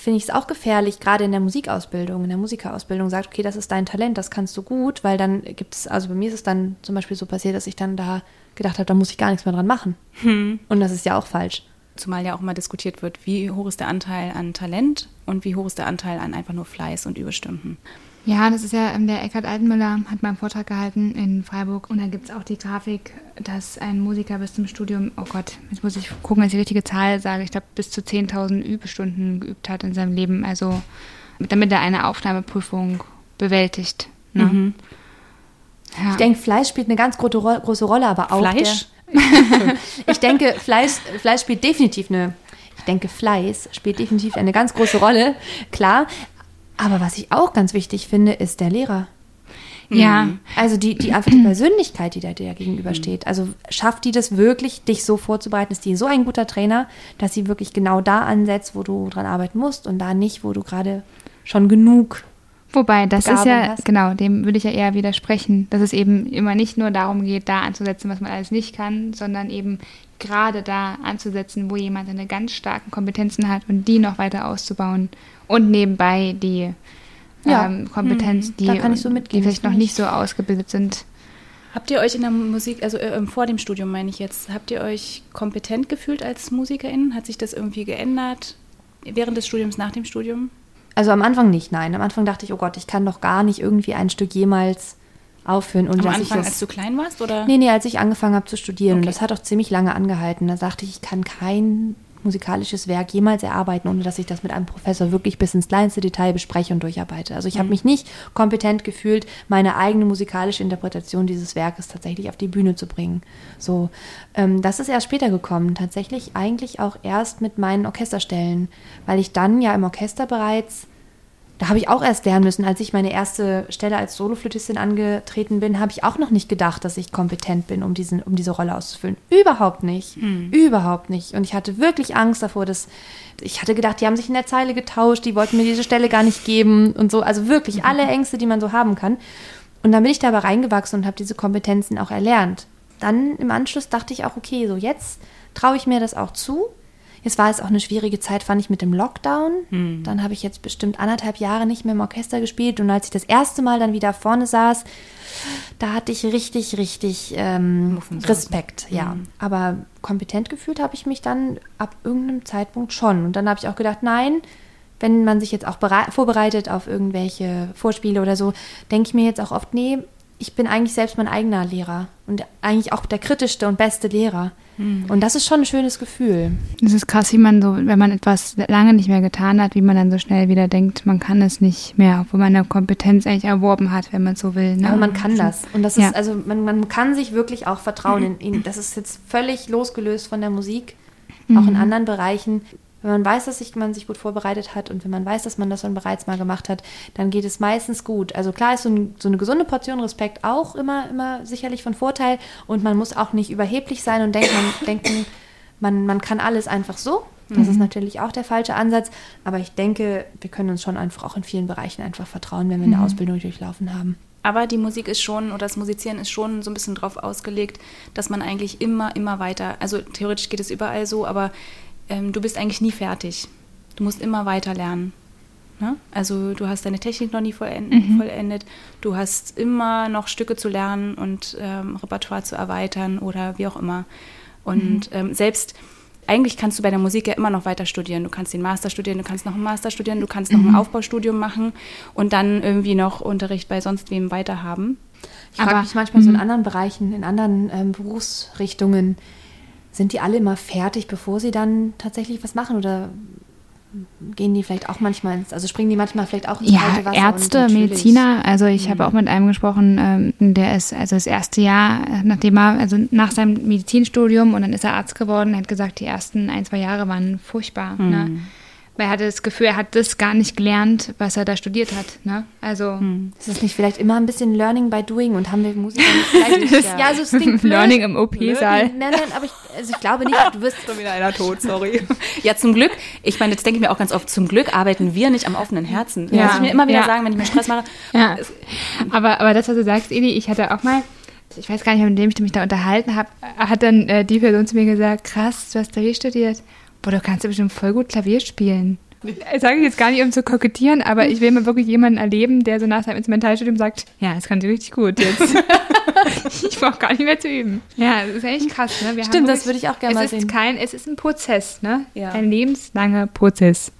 finde ich es auch gefährlich, gerade in der Musikausbildung, in der Musikerausbildung sagt, okay, das ist dein Talent, das kannst du gut, weil dann gibt es, also bei mir ist es dann zum Beispiel so passiert, dass ich dann da gedacht habe, da muss ich gar nichts mehr dran machen. Hm. Und das ist ja auch falsch. Zumal ja auch immer diskutiert wird, wie hoch ist der Anteil an Talent und wie hoch ist der Anteil an einfach nur Fleiß und Überstunden. Ja, das ist ja, ähm, der Eckhard Altenmüller hat mal einen Vortrag gehalten in Freiburg und da gibt es auch die Grafik, dass ein Musiker bis zum Studium, oh Gott, jetzt muss ich gucken, dass ich die richtige Zahl sage, ich glaube bis zu 10.000 Übestunden geübt hat in seinem Leben, also damit er eine Aufnahmeprüfung bewältigt. Ne? Mhm. Ja. Ich denke, Fleisch spielt eine ganz große, Rolle, aber auch Fleisch? ich denke, Fleiß, Fleiß spielt definitiv eine, ich denke, Fleiß spielt definitiv eine ganz große Rolle, klar. Aber was ich auch ganz wichtig finde, ist der Lehrer. Ja. Also die, die einfach die Persönlichkeit, die da dir gegenübersteht. Also schafft die das wirklich, dich so vorzubereiten? Ist die so ein guter Trainer, dass sie wirklich genau da ansetzt, wo du dran arbeiten musst und da nicht, wo du gerade schon genug Wobei, das ist Begabung ja, hast. genau, dem würde ich ja eher widersprechen, dass es eben immer nicht nur darum geht, da anzusetzen, was man alles nicht kann, sondern eben gerade da anzusetzen, wo jemand seine ganz starken Kompetenzen hat und die noch weiter auszubauen und nebenbei die Ja. ähm, Kompetenz, Mhm. die, Da kann ich so die vielleicht noch nicht so ausgebildet sind. Habt ihr euch in der Musik, also äh, vor dem Studium meine ich jetzt, habt ihr euch kompetent gefühlt als Musikerin? Hat sich das irgendwie geändert während des Studiums, nach dem Studium? Also am Anfang nicht, nein. Am Anfang dachte ich, oh Gott, ich kann doch gar nicht irgendwie ein Stück jemals aufhören. Und Am Anfang, ich als das, du klein warst? Oder? Nee, nee, als ich angefangen habe zu studieren. Und Okay. das hat auch ziemlich lange angehalten. Da dachte ich, ich kann kein musikalisches Werk jemals erarbeiten, ohne dass ich das mit einem Professor wirklich bis ins kleinste Detail bespreche und durcharbeite. Also ich habe mich nicht kompetent gefühlt, meine eigene musikalische Interpretation dieses Werkes tatsächlich auf die Bühne zu bringen. So, ähm, das ist erst später gekommen. Tatsächlich eigentlich auch erst mit meinen Orchesterstellen, weil ich dann ja im Orchester bereits da habe ich auch erst lernen müssen, als ich meine erste Stelle als Soloflötistin angetreten bin, habe ich auch noch nicht gedacht, dass ich kompetent bin, um, diesen, um diese Rolle auszufüllen. Überhaupt nicht. Überhaupt nicht. Und ich hatte wirklich Angst davor, dass ich hatte gedacht, die haben sich in der Zeile getauscht, die wollten mir diese Stelle gar nicht geben und so. Also wirklich alle Ängste, die man so haben kann. Und dann bin ich da aber reingewachsen und habe diese Kompetenzen auch erlernt. Dann im Anschluss dachte ich auch, okay, so jetzt traue ich mir das auch zu. Jetzt war es auch eine schwierige Zeit, fand ich mit dem Lockdown. Dann habe ich jetzt bestimmt anderthalb Jahre nicht mehr im Orchester gespielt. Und als ich das erste Mal dann wieder vorne saß, da hatte ich richtig, richtig ähm. Respekt, ja. Aber kompetent gefühlt habe ich mich dann ab irgendeinem Zeitpunkt schon. Und dann habe ich auch gedacht, nein, wenn man sich jetzt auch berei- vorbereitet auf irgendwelche Vorspiele oder so, denke ich mir jetzt auch oft, nee, ich bin eigentlich selbst mein eigener Lehrer und eigentlich auch der kritischste und beste Lehrer. Und das ist schon ein schönes Gefühl. Es ist krass, wie man so, wenn man etwas lange nicht mehr getan hat, wie man dann so schnell wieder denkt, man kann es nicht mehr, obwohl man eine Kompetenz eigentlich erworben hat, wenn man so will. Ne? Aber man kann das. Und das Ja. ist, also man, man kann sich wirklich auch vertrauen in ihn. Das ist jetzt völlig losgelöst von der Musik, auch in anderen Bereichen. Wenn man weiß, dass sich, man sich gut vorbereitet hat und wenn man weiß, dass man das schon bereits mal gemacht hat, dann geht es meistens gut. Also klar ist so, ein, so eine gesunde Portion Respekt auch immer, immer sicherlich von Vorteil und man muss auch nicht überheblich sein und denken, man, denken, man, man kann alles einfach so. Das ist natürlich auch der falsche Ansatz, aber ich denke, wir können uns schon einfach auch in vielen Bereichen einfach vertrauen, wenn wir eine Ausbildung durchlaufen haben. Aber die Musik ist schon, oder das Musizieren ist schon so ein bisschen drauf ausgelegt, dass man eigentlich immer, immer weiter, also theoretisch geht es überall so, aber ähm, du bist eigentlich nie fertig. Du musst immer weiter lernen. Ne? Also du hast deine Technik noch nie vollendet, vollendet. Du hast immer noch Stücke zu lernen und ähm, Repertoire zu erweitern oder wie auch immer. Und ähm, selbst eigentlich kannst du bei der Musik ja immer noch weiter studieren. Du kannst den Master studieren, du kannst noch einen Master studieren, du kannst noch ein Aufbaustudium machen und dann irgendwie noch Unterricht bei sonst wem weiterhaben. Ich frage Aber- mich manchmal so in anderen Bereichen, in anderen ähm, Berufsrichtungen, sind die alle immer fertig, bevor sie dann tatsächlich was machen oder gehen die vielleicht auch manchmal ins, also springen die manchmal vielleicht auch ins Ja, kalte Wasser? Ärzte, Mediziner. Also ich habe auch mit einem gesprochen, ähm, der ist also das erste Jahr, nachdem er, also nach seinem Medizinstudium und dann ist er Arzt geworden, hat gesagt, die ersten ein, zwei Jahre waren furchtbar. Ne? Weil er hatte das Gefühl, er hat das gar nicht gelernt, was er da studiert hat. Ne? Also Ist das nicht vielleicht immer ein bisschen Learning by Doing und haben wir Musiker nicht vielleicht, ja, also es klingt blöd. Learning im OP-Saal. Nein, nein, aber ich, also ich glaube nicht, du wirst Schon wieder einer tot, sorry. Ja, zum Glück, ich meine, jetzt denke ich mir auch ganz oft, zum Glück arbeiten wir nicht am offenen Herzen. Ja. Muss ich mir immer wieder Ja. sagen, wenn ich mir Stress mache. Ja, aber, aber das, was du sagst, Eli, ich hatte auch mal, ich weiß gar nicht, mit dem ich mich da unterhalten habe, hat dann äh, die Person zu mir gesagt, krass, du hast Klavier studiert. Boah, du kannst ja bestimmt voll gut Klavier spielen. Das sage ich jetzt gar nicht, um zu kokettieren, aber ich will mal wirklich jemanden erleben, der so nach seinem Instrumentalstudium sagt, ja, das kann sie richtig gut jetzt. ich brauche gar nicht mehr zu üben. Ja, das ist echt krass. Ne? Wir haben Stimmt, das wirklich- würde ich auch gerne es mal ist sehen. Kein, es ist ein Prozess, ne? Ja. Ein lebenslanger Prozess.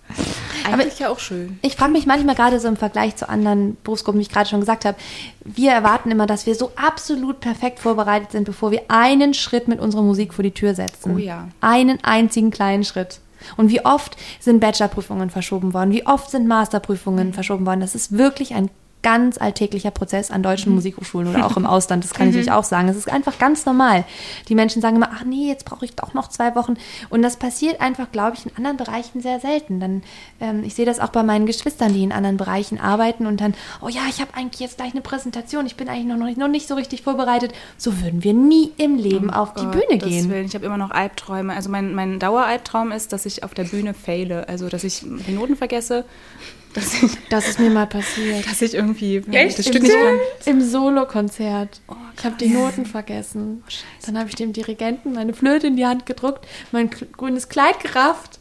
Eigentlich ja auch schön. Ich frage mich manchmal gerade so im Vergleich zu anderen Berufsgruppen, wie ich gerade schon gesagt habe, wir erwarten immer, dass wir so absolut perfekt vorbereitet sind, bevor wir einen Schritt mit unserer Musik vor die Tür setzen. Oh ja. Einen einzigen kleinen Schritt. Und wie oft sind Bachelorprüfungen verschoben worden, wie oft sind Masterprüfungen verschoben worden. Das ist wirklich ein ganz alltäglicher Prozess an Mhm. deutschen Musikhochschulen oder auch im Ausland. Das kann ich euch auch sagen. Es ist einfach ganz normal. Die Menschen sagen immer, ach nee, jetzt brauche ich doch noch zwei Wochen. Und das passiert einfach, glaube ich, in anderen Bereichen sehr selten. Dann, ähm, ich sehe das auch bei meinen Geschwistern, die in anderen Bereichen arbeiten und dann, oh ja, ich habe eigentlich jetzt gleich eine Präsentation. Ich bin eigentlich noch nicht, noch nicht so richtig vorbereitet. So würden wir nie im Leben auf die Gott, Bühne das gehen. Willen. Ich habe immer noch Albträume. Also mein, mein Daueralbtraum ist, dass ich auf der Bühne faile. Also dass ich die Noten vergesse, dass ich, Das ist mir mal passiert. dass ich irgendwie Echt? das Stück nicht kann. Im Solokonzert. ich habe die Noten vergessen. Dann habe ich dem Dirigenten meine Flöte in die Hand gedruckt, mein grünes Kleid gerafft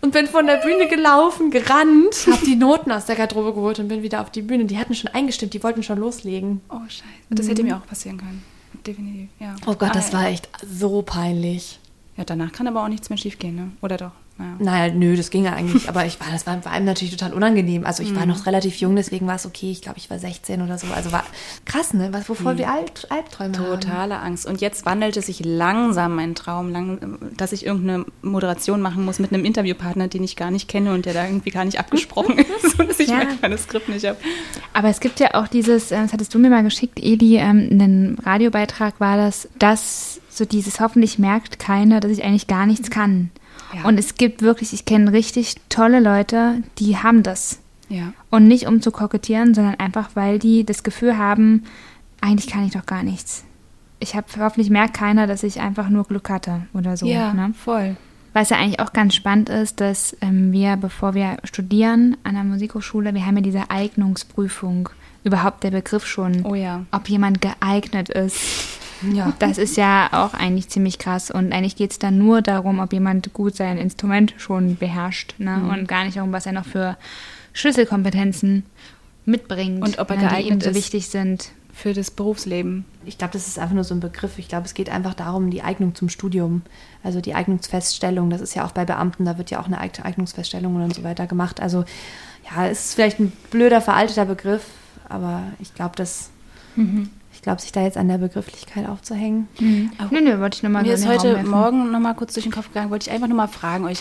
und bin von der Bühne gelaufen, gerannt, habe die Noten aus der Garderobe geholt und bin wieder auf die Bühne. Die hatten schon eingestimmt, die wollten schon loslegen. Oh scheiße. Das hätte mir auch passieren können. Definitiv, ja. Oh Gott, das Ah, war echt so peinlich. Ja, danach kann aber auch nichts mehr schief gehen, ne? Oder doch? Naja. Naja, nö, das ging ja eigentlich, aber ich war, das war, war einem natürlich total unangenehm. Also ich war noch relativ jung, deswegen war es okay. Ich glaube, ich war 16 oder so. Also war krass, ne? Was, wovor wir Alt, Albträume haben. Totale Angst. Und jetzt wandelt es sich langsam mein Traum, lang, dass ich irgendeine Moderation machen muss mit einem Interviewpartner, den ich gar nicht kenne und der da irgendwie gar nicht abgesprochen ist, und dass ich Ja. mein Manuskript nicht habe. Aber es gibt ja auch dieses, äh, das hattest du mir mal geschickt, Eli, ähm, in einem Radiobeitrag war das, dass so dieses hoffentlich merkt keiner, dass ich eigentlich gar nichts kann. Ja. Und es gibt wirklich, ich kenne richtig tolle Leute, die haben das. Ja. Und nicht um zu kokettieren, sondern einfach, weil die das Gefühl haben, eigentlich kann ich doch gar nichts. Ich habe hoffentlich merkt keiner, dass ich einfach nur Glück hatte oder so. ja, Ne? voll. Was ja eigentlich auch ganz spannend ist, dass ähm, wir, bevor wir studieren an der Musikhochschule, wir haben ja diese Eignungsprüfung, überhaupt der Begriff schon, Oh ja. ob jemand geeignet ist. Ja. Das ist ja auch eigentlich ziemlich krass. Und eigentlich geht es dann nur darum, ob jemand gut sein Instrument schon beherrscht ne? Mhm. und gar nicht darum, was er noch für Schlüsselkompetenzen mitbringt, Und ob er ne, geeignet so ist. wichtig sind. Für das Berufsleben. Ich glaube, das ist einfach nur so ein Begriff. Ich glaube, es geht einfach darum, die Eignung zum Studium. Also die Eignungsfeststellung. Das ist ja auch bei Beamten, da wird ja auch eine Eig- Eignungsfeststellung und so weiter gemacht. Also ja, es ist vielleicht ein blöder, veralteter Begriff, aber ich glaube, dass. Ich glaube, sich da jetzt an der Begrifflichkeit aufzuhängen. Mhm. Nö, nö, wollte ich nur mal Mir ist heute. Morgen noch mal kurz durch den Kopf gegangen, wollte ich einfach nur mal fragen euch,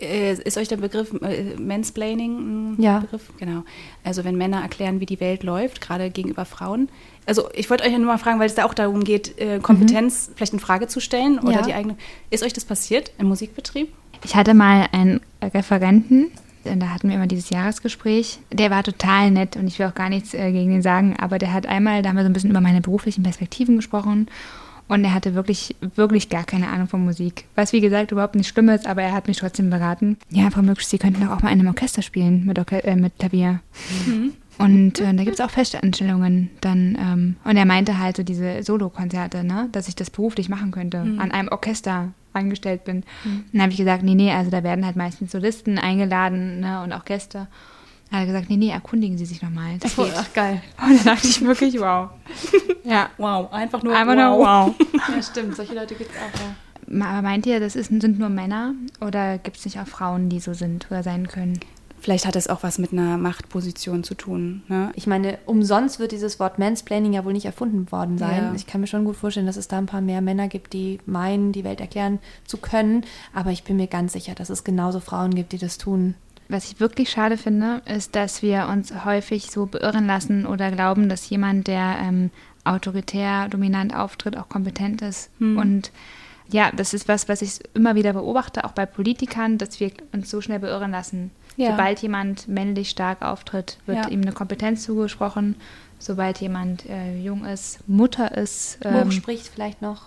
äh, ist euch der Begriff äh, Mansplaining ein Ja. Begriff? Genau. Also wenn Männer erklären, wie die Welt läuft, gerade gegenüber Frauen. Also ich wollte euch ja nur mal fragen, weil es da auch darum geht, äh, Kompetenz vielleicht in Frage zu stellen oder Ja. die eigene. Ist euch das passiert im Musikbetrieb? Ich hatte mal einen Referenten, da hatten wir immer dieses Jahresgespräch. Der war total nett und ich will auch gar nichts äh, gegen ihn sagen, aber der hat einmal, da haben wir so ein bisschen über meine beruflichen Perspektiven gesprochen und er hatte wirklich, wirklich gar keine Ahnung von Musik. Was wie gesagt überhaupt nicht schlimm ist, aber er hat mich trotzdem beraten. Ja, Frau Mücksch, Sie könnten doch auch mal in einem Orchester spielen mit, Orche äh, mit Klavier. Und äh, da gibt es auch Festanstellungen dann. Ähm, und er meinte halt so diese Solokonzerte, ne, dass ich das beruflich machen könnte, an einem Orchester angestellt bin. Und dann habe ich gesagt, nee, nee, also da werden halt meistens Solisten eingeladen ne, und auch Gäste. Dann hat er gesagt, nee, nee, erkundigen Sie sich nochmal. Das geht. Ach, geil. Und dann dachte ich wirklich, wow. ja, Wow, einfach nur einfach nur wow. Ja, stimmt. Solche Leute gibt es auch, ja. Aber meint ihr, das ist, sind nur Männer oder gibt es nicht auch Frauen, die so sind oder sein können? Vielleicht hat es auch was mit einer Machtposition zu tun. Ne? Ich meine, umsonst wird dieses Wort Mansplaining ja wohl nicht erfunden worden sein. Ja. Ich kann mir schon gut vorstellen, dass es da ein paar mehr Männer gibt, die meinen, die Welt erklären zu können. Aber ich bin mir ganz sicher, dass es genauso Frauen gibt, die das tun. Was ich wirklich schade finde, ist, dass wir uns häufig so beirren lassen oder glauben, dass jemand, der ähm, autoritär, dominant auftritt, auch kompetent ist. Und ja, das ist was, was ich immer wieder beobachte, auch bei Politikern, dass wir uns so schnell beirren lassen. Ja. Sobald jemand männlich stark auftritt, wird Ja. ihm eine Kompetenz zugesprochen. Sobald jemand äh, jung ist, Mutter ist, ähm, Hoch spricht vielleicht noch.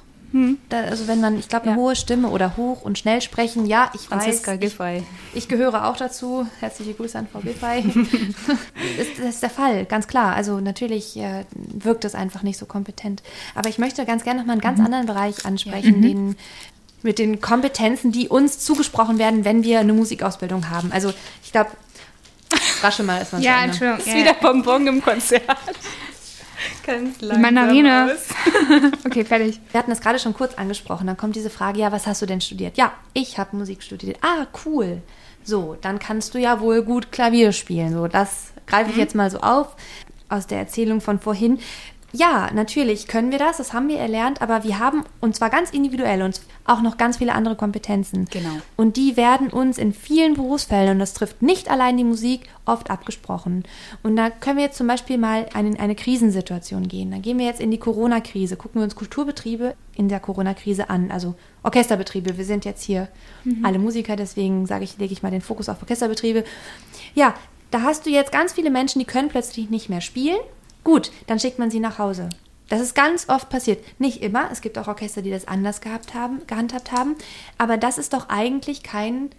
Da, also wenn man, ich glaube, eine Ja. hohe Stimme oder hoch und schnell sprechen, ja, ich Franziska weiß, Giffey. ich, ich gehöre auch dazu. Herzliche Grüße an Frau Giffey. ist, das ist der Fall, ganz klar. Also natürlich äh, wirkt es einfach nicht so kompetent. Aber ich möchte ganz gerne noch mal einen ganz anderen Bereich ansprechen, den mit den Kompetenzen, die uns zugesprochen werden, wenn wir eine Musikausbildung haben. Also ich glaube, rasche mal erstmal zu ja. Entschuldigung. Ist Ja, wieder Bonbon im Konzert. Ganz langsam Mandarine. okay, fertig. Wir hatten das gerade schon kurz angesprochen. Dann kommt diese Frage, ja, was hast du denn studiert? Ja, ich habe Musik studiert. Ah, cool. So, dann kannst du ja wohl gut Klavier spielen. So, das greife ich jetzt mal so auf aus der Erzählung von vorhin. Ja, natürlich können wir das, das haben wir erlernt, aber wir haben, und zwar ganz individuell, uns auch noch ganz viele andere Kompetenzen. Genau. Und die werden uns in vielen Berufsfeldern, und das trifft nicht allein die Musik, oft abgesprochen. Und da können wir jetzt zum Beispiel mal in eine Krisensituation gehen. Da gehen wir jetzt in die Corona-Krise, gucken wir uns Kulturbetriebe in der Corona-Krise an, also Orchesterbetriebe. Wir sind jetzt hier mhm. alle Musiker, deswegen sage ich, lege ich mal den Fokus auf Orchesterbetriebe. Ja, da hast du jetzt ganz viele Menschen, die können plötzlich nicht mehr spielen Gut, dann schickt man sie nach Hause. Das ist ganz oft passiert. Nicht immer. Es gibt auch Orchester, die das anders gehabt haben, gehandhabt haben. Aber das ist doch eigentlich kein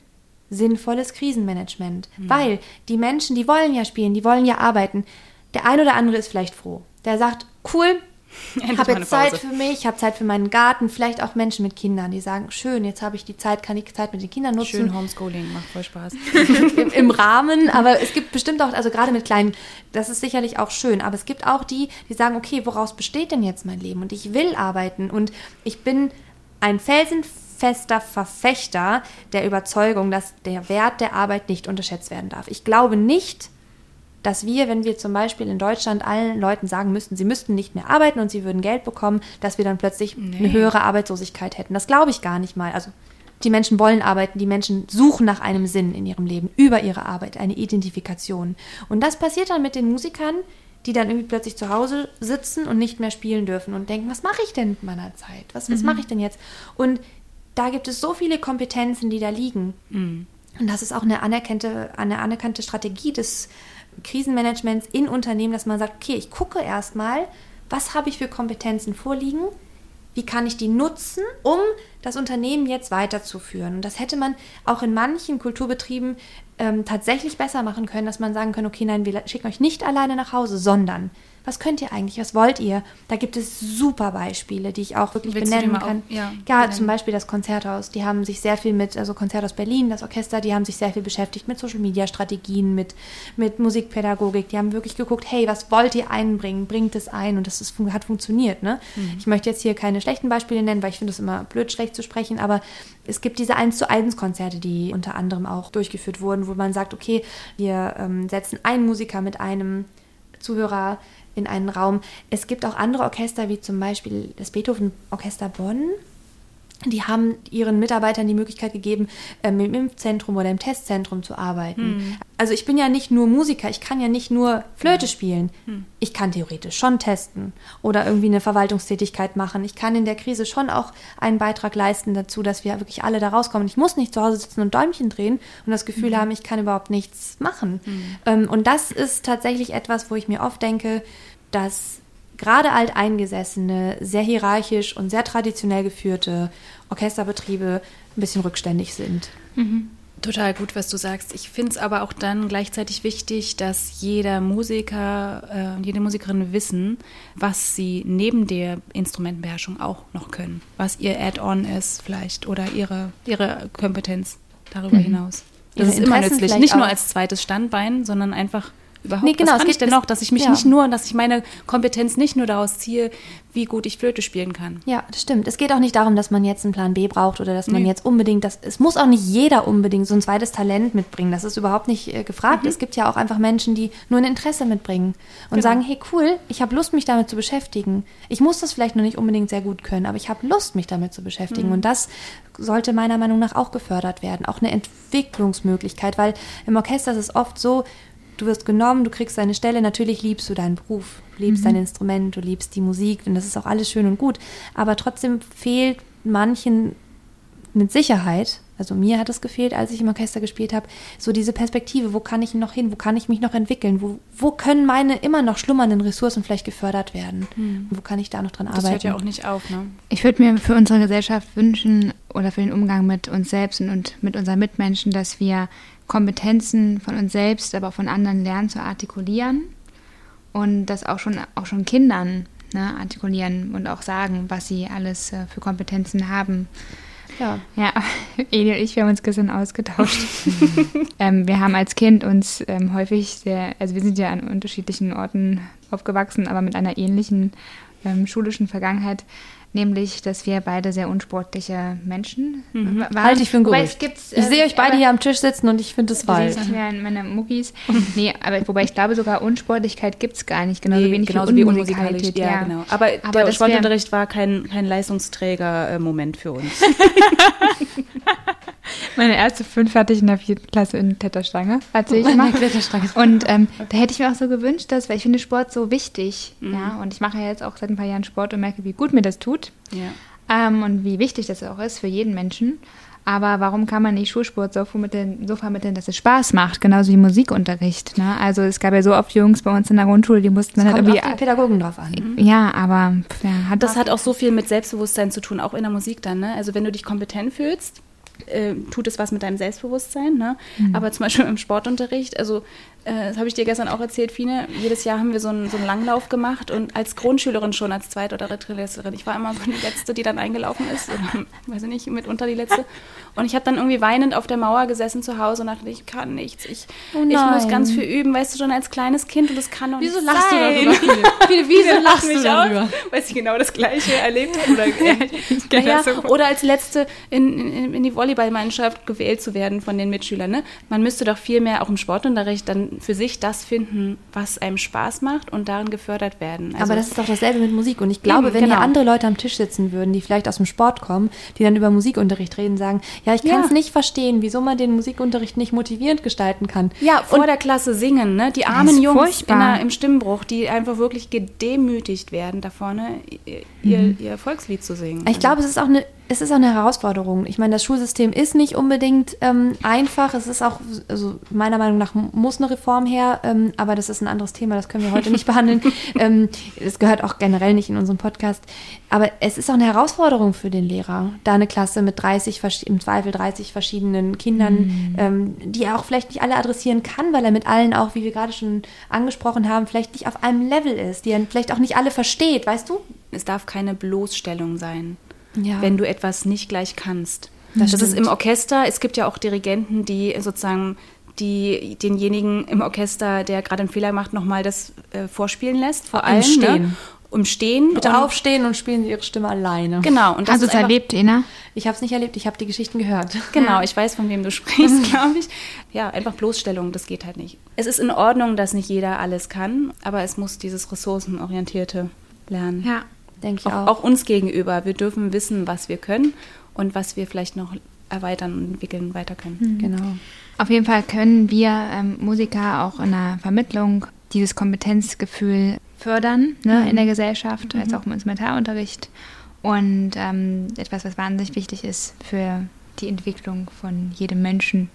sinnvolles Krisenmanagement. Mhm. Weil die Menschen, die wollen ja spielen, die wollen ja arbeiten. Der ein oder andere ist vielleicht froh. Der sagt, cool, habe jetzt Zeit für mich, ich habe Zeit für meinen Garten, vielleicht auch Menschen mit Kindern, die sagen, schön, jetzt habe ich die Zeit, kann ich Zeit mit den Kindern nutzen. Schön Homeschooling, macht voll Spaß. Im, Im, Rahmen, aber es gibt bestimmt auch, also gerade mit kleinen, das ist sicherlich auch schön, aber es gibt auch die, die sagen, okay, woraus besteht denn jetzt mein Leben? Und ich will arbeiten und ich bin ein felsenfester Verfechter der Überzeugung, dass der Wert der Arbeit nicht unterschätzt werden darf. Ich glaube nicht, dass wir, wenn wir zum Beispiel in Deutschland allen Leuten sagen müssten, sie müssten nicht mehr arbeiten und sie würden Geld bekommen, dass wir dann plötzlich nee. eine höhere Arbeitslosigkeit hätten. Das glaube ich gar nicht mal. Also die Menschen wollen arbeiten, die Menschen suchen nach einem Sinn in ihrem Leben, über ihre Arbeit, eine Identifikation. Und das passiert dann mit den Musikern, die dann irgendwie plötzlich zu Hause sitzen und nicht mehr spielen dürfen und denken, was mache ich denn mit meiner Zeit? Was, was mhm. mache ich denn jetzt? Und da gibt es so viele Kompetenzen, die da liegen. Mhm. Und das ist auch eine anerkannte, eine anerkannte Strategie des Krisenmanagements in Unternehmen, dass man sagt, okay, ich gucke erstmal, was habe ich für Kompetenzen vorliegen, wie kann ich die nutzen, um das Unternehmen jetzt weiterzuführen. Und das hätte man auch in manchen Kulturbetrieben ähm, tatsächlich besser machen können, dass man sagen kann, okay, nein, wir schicken euch nicht alleine nach Hause, sondern was könnt ihr eigentlich, was wollt ihr? Da gibt es super Beispiele, die ich auch wirklich Willst benennen kann. Auch, ja, ja benennen. zum Beispiel das Konzerthaus. Die haben sich sehr viel mit, also Konzerthaus Berlin, das Orchester, die haben sich sehr viel beschäftigt mit Social Media Strategien, mit, mit Musikpädagogik. Die haben wirklich geguckt, hey, was wollt ihr einbringen? Bringt es ein? Und das ist, hat funktioniert. Ne? Mhm. Ich möchte jetzt hier keine schlechten Beispiele nennen, weil ich finde es immer blöd, schlecht zu sprechen, aber es gibt diese 1 zu 1 Konzerte, die unter anderem auch durchgeführt wurden, wo man sagt, okay, wir ähm, setzen einen Musiker mit einem Zuhörer in einen Raum. Es gibt auch andere Orchester, wie zum Beispiel das Beethoven Orchester Bonn. Die haben ihren Mitarbeitern die Möglichkeit gegeben, ähm, im Impfzentrum oder im Testzentrum zu arbeiten. Hm. Also ich bin ja nicht nur Musiker, ich kann ja nicht nur Flöte ja. spielen. Hm. Ich kann theoretisch schon testen oder irgendwie eine Verwaltungstätigkeit machen. Ich kann in der Krise schon auch einen Beitrag leisten dazu, dass wir wirklich alle da rauskommen. Ich muss nicht zu Hause sitzen und Däumchen drehen und das Gefühl hm. haben, ich kann überhaupt nichts machen. Hm. Ähm, und das ist tatsächlich etwas, wo ich mir oft denke, dass gerade alteingesessene, sehr hierarchisch und sehr traditionell geführte Orchesterbetriebe ein bisschen rückständig sind. Mhm. Total gut, was du sagst. Ich finde es aber auch dann gleichzeitig wichtig, dass jeder Musiker und äh, jede Musikerin wissen, was sie neben der Instrumentenbeherrschung auch noch können. Was ihr Add-on ist vielleicht oder ihre, ihre Kompetenz darüber mhm. hinaus. Das ihre ist immer nützlich. Nicht nur als zweites Standbein, sondern einfach überhaupt? Nee, genau, was kann ich denn noch, dass ich mich ja. nicht nur, dass ich meine Kompetenz nicht nur daraus ziehe, wie gut ich Flöte spielen kann. Ja, das stimmt. Es geht auch nicht darum, dass man jetzt einen Plan B braucht oder dass man nee. jetzt unbedingt, das, es muss auch nicht jeder unbedingt so ein zweites Talent mitbringen. Das ist überhaupt nicht äh, gefragt. Mhm. Es gibt ja auch einfach Menschen, die nur ein Interesse mitbringen und genau. sagen, hey cool, ich habe Lust, mich damit zu beschäftigen. Ich muss das vielleicht noch nicht unbedingt sehr gut können, aber ich habe Lust, mich damit zu beschäftigen. Mhm. Und das sollte meiner Meinung nach auch gefördert werden. Auch eine Entwicklungsmöglichkeit, weil im Orchester ist es oft so, du wirst genommen, du kriegst deine Stelle, natürlich liebst du deinen Beruf, du liebst mhm. dein Instrument, du liebst die Musik und das ist auch alles schön und gut. Aber trotzdem fehlt manchen mit Sicherheit, also mir hat es gefehlt, als ich im Orchester gespielt habe, so diese Perspektive, wo kann ich noch hin, wo kann ich mich noch entwickeln, wo, wo können meine immer noch schlummernden Ressourcen vielleicht gefördert werden, mhm. wo kann ich da noch dran arbeiten. Das hört ja auch nicht auf, ne? Ich würde mir für unsere Gesellschaft wünschen oder für den Umgang mit uns selbst und mit unseren Mitmenschen, dass wir Kompetenzen von uns selbst, aber auch von anderen lernen zu artikulieren und das auch schon, auch schon Kindern ne, artikulieren und auch sagen, was sie alles äh, für Kompetenzen haben. Ja. Ja, Eli und ich, wir haben uns gestern ausgetauscht. ähm, wir haben als Kind uns ähm, häufig sehr, also wir sind ja an unterschiedlichen Orten aufgewachsen, aber mit einer ähnlichen ähm, schulischen Vergangenheit nämlich, dass wir beide sehr unsportliche Menschen mhm. waren. Halte ich für ein Gerücht. Äh, ich sehe euch beide hier am Tisch sitzen und ich finde es falsch. Du siehst meine Muckis. nee, aber wobei ich glaube sogar Unsportlichkeit gibt es gar nicht, genauso nee, wenig genauso wie Unmusikalität. Ja, ja, genau. Aber, aber der Sportunterricht war kein, kein Leistungsträger-Moment für uns. Meine erste fünf hatte ich in der vierten Klasse in Kletterstange, erzähle ich mal. Und ähm, da hätte ich mir auch so gewünscht, dass, weil ich finde Sport so wichtig. Mhm. Ja, und ich mache ja jetzt auch seit ein paar Jahren Sport und merke, wie gut mir das tut. Ja. Ähm, und wie wichtig das auch ist für jeden Menschen. Aber warum kann man nicht Schulsport so vermitteln, so vermitteln, dass es Spaß macht? Genauso wie Musikunterricht. Ne? Also es gab ja so oft Jungs bei uns in der Grundschule, die mussten dann halt irgendwie... Auf die Pädagogen drauf an. Mhm. Ja, aber... Ja, hat das hat auch so viel mit Selbstbewusstsein zu tun, auch in der Musik dann. Ne? Also wenn du dich kompetent fühlst, äh, tut es was mit deinem Selbstbewusstsein. Ne? Mhm. Aber zum Beispiel im Sportunterricht, also das habe ich dir gestern auch erzählt, Fine, jedes Jahr haben wir so einen, so einen Langlauf gemacht und als Grundschülerin schon, als Zweit- oder Drittklässlerin, ich war immer so die Letzte, die dann eingelaufen ist, oder weiß ich nicht, mitunter die Letzte. Und ich habe dann irgendwie weinend auf der Mauer gesessen zu Hause und dachte, ich kann nichts, ich, oh ich muss ganz viel üben, weißt du, schon als kleines Kind und das kann doch wieso nicht lachst sein. Du darüber? Wieso, wieso lachst du darüber? Aus, weil ich genau das Gleiche erlebt habe. Oder, äh, ja, oder als Letzte in, in, in die Volleyballmannschaft gewählt zu werden von den Mitschülern. Ne? Man müsste doch viel mehr auch im Sportunterricht dann für sich das finden, was einem Spaß macht und darin gefördert werden. Also Aber das ist doch dasselbe mit Musik. Und ich glaube, eben, wenn genau. hier andere Leute am Tisch sitzen würden, die vielleicht aus dem Sport kommen, die dann über Musikunterricht reden, sagen, ja, ich kann es ja. nicht verstehen, wieso man den Musikunterricht nicht motivierend gestalten kann. Ja, vor und der Klasse singen, ne? Die armen Jungs der, im Stimmbruch, die einfach wirklich gedemütigt werden, da vorne ihr, mhm. ihr Volkslied zu singen. Ich glaube, es ist auch eine es ist auch eine Herausforderung. Ich meine, das Schulsystem ist nicht unbedingt ähm, einfach. Es ist auch, also meiner Meinung nach muss eine Reform her, ähm, aber das ist ein anderes Thema, das können wir heute nicht behandeln. Ähm, das gehört auch generell nicht in unserem Podcast. Aber es ist auch eine Herausforderung für den Lehrer, da eine Klasse mit 30, im Zweifel 30 verschiedenen Kindern, mhm. ähm, die er auch vielleicht nicht alle adressieren kann, weil er mit allen auch, wie wir gerade schon angesprochen haben, vielleicht nicht auf einem Level ist, die er vielleicht auch nicht alle versteht, weißt du? Es darf keine Bloßstellung sein ja. wenn du etwas nicht gleich kannst. Das, das ist im Orchester. Es gibt ja auch Dirigenten, die sozusagen die denjenigen im Orchester, der gerade einen Fehler macht, nochmal das äh, vorspielen lässt. Vor allem. Stehen. Ne? Um Stehen. Bitte aufstehen und spielen sie ihre Stimme alleine. Genau. Und das Hast du es erlebt, Ina? Ich habe es nicht erlebt, ich habe die Geschichten gehört. Genau, ja. ich weiß, von wem du sprichst, glaube ich. Ja, einfach Bloßstellung, das geht halt nicht. Es ist in Ordnung, dass nicht jeder alles kann, aber es muss dieses ressourcenorientierte Lernen. Ja denke ich auch, auch. Auch uns gegenüber. Wir dürfen wissen, was wir können und was wir vielleicht noch erweitern und entwickeln weiter können. Mhm. Genau. Auf jeden Fall können wir ähm, Musiker auch in der Vermittlung dieses Kompetenzgefühl fördern ne, mhm. in der Gesellschaft, mhm. als auch im Instrumentalunterricht. Und ähm, etwas, was wahnsinnig wichtig ist für die Entwicklung von jedem Menschen.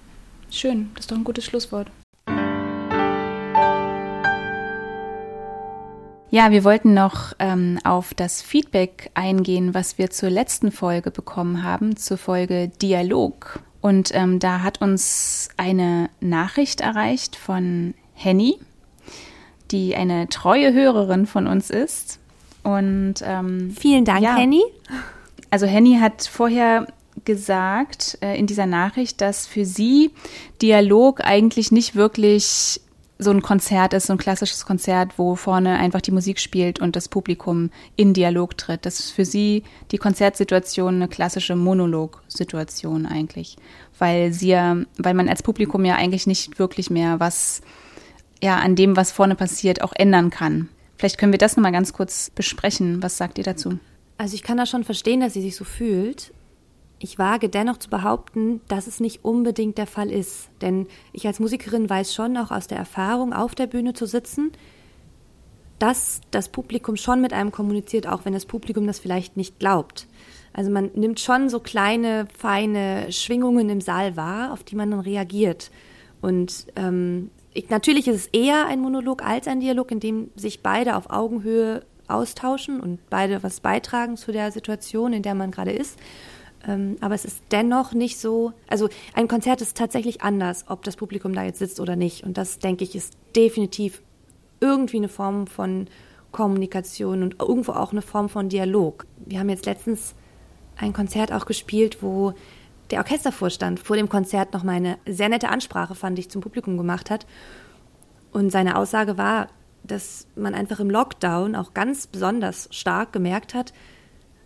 Schön, das ist doch ein gutes Schlusswort. Ja, wir wollten noch ähm, auf das Feedback eingehen, was wir zur letzten Folge bekommen haben, zur Folge Dialog. Und ähm, da hat uns eine Nachricht erreicht von Henny, die eine treue Hörerin von uns ist. Und ähm, vielen Dank, ja, Henny. Also Henny hat vorher gesagt äh, in dieser Nachricht, dass für sie Dialog eigentlich nicht wirklich so ein Konzert ist, so ein klassisches Konzert, wo vorne einfach die Musik spielt und das Publikum in Dialog tritt. Das ist für sie die Konzertsituation eine klassische Monologsituation eigentlich, weil sie ja, weil man als Publikum ja eigentlich nicht wirklich mehr was ja an dem, was vorne passiert, auch ändern kann. Vielleicht können wir das nochmal ganz kurz besprechen. Was sagt ihr dazu? Also ich kann da schon verstehen, dass sie sich so fühlt. Ich wage dennoch zu behaupten, dass es nicht unbedingt der Fall ist. Denn ich als Musikerin weiß schon auch aus der Erfahrung, auf der Bühne zu sitzen, dass das Publikum schon mit einem kommuniziert, auch wenn das Publikum das vielleicht nicht glaubt. Also man nimmt schon so kleine, feine Schwingungen im Saal wahr, auf die man dann reagiert. Und ähm, ich, natürlich ist es eher ein Monolog als ein Dialog, in dem sich beide auf Augenhöhe austauschen und beide was beitragen zu der Situation, in der man gerade ist. Ähm, aber es ist dennoch nicht so, also ein Konzert ist tatsächlich anders, ob das Publikum da jetzt sitzt oder nicht. Und das, denke ich, ist definitiv irgendwie eine Form von Kommunikation und irgendwo auch eine Form von Dialog. Wir haben jetzt letztens ein Konzert auch gespielt, wo der Orchestervorstand vor dem Konzert noch mal eine sehr nette Ansprache, fand ich, zum Publikum gemacht hat. Und seine Aussage war, dass man einfach im Lockdown auch ganz besonders stark gemerkt hat,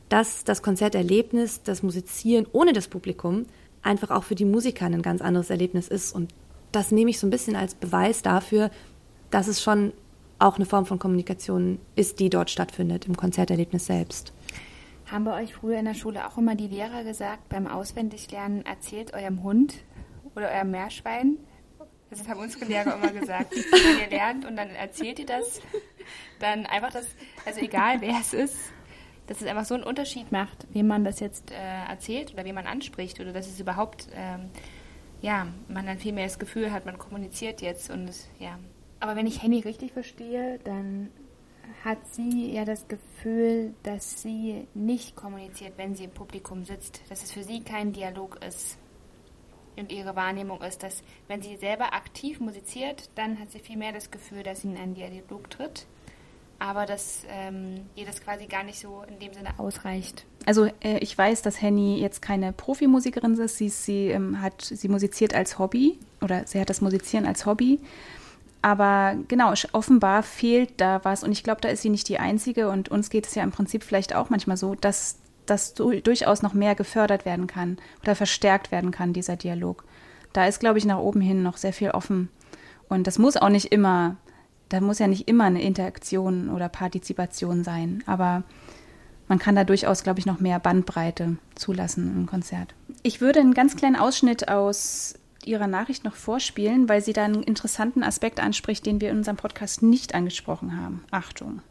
dass das Konzerterlebnis, das Musizieren ohne das Publikum einfach auch für die Musiker ein ganz anderes Erlebnis ist. Und das nehme ich so ein bisschen als Beweis dafür, dass es schon auch eine Form von Kommunikation ist, die dort stattfindet, im Konzerterlebnis selbst. Haben bei euch früher in der Schule auch immer die Lehrer gesagt, beim Auswendiglernen erzählt eurem Hund oder eurem Meerschwein? Das haben unsere Lehrer immer gesagt. Wenn ihr lernt und dann erzählt ihr das, dann einfach das, also egal wer es ist, dass es einfach so einen Unterschied macht, wem man das jetzt äh, erzählt oder wem man anspricht oder dass es überhaupt, ähm, ja, man dann viel mehr das Gefühl hat, man kommuniziert jetzt und es, ja. Aber wenn ich Henny richtig verstehe, dann hat sie ja das Gefühl, dass sie nicht kommuniziert, wenn sie im Publikum sitzt, dass es für sie kein Dialog ist. Und ihre Wahrnehmung ist, dass wenn sie selber aktiv musiziert, dann hat sie viel mehr das Gefühl, dass sie in einen Dialog tritt aber dass ähm, ihr das quasi gar nicht so in dem Sinne ausreicht. Also äh, ich weiß, dass Henny jetzt keine Profimusikerin ist. Sie, sie ähm, hat, sie musiziert als Hobby oder sie hat das Musizieren als Hobby. Aber genau, offenbar fehlt da was und ich glaube, da ist sie nicht die Einzige und uns geht es ja im Prinzip vielleicht auch manchmal so, dass das durchaus noch mehr gefördert werden kann oder verstärkt werden kann, dieser Dialog. Da ist, glaube ich, nach oben hin noch sehr viel offen. Und das muss auch nicht immer da muss ja nicht immer eine Interaktion oder Partizipation sein, aber man kann da durchaus, glaube ich, noch mehr Bandbreite zulassen im Konzert. Ich würde einen ganz kleinen Ausschnitt aus Ihrer Nachricht noch vorspielen, weil sie da einen interessanten Aspekt anspricht, den wir in unserem Podcast nicht angesprochen haben. Achtung.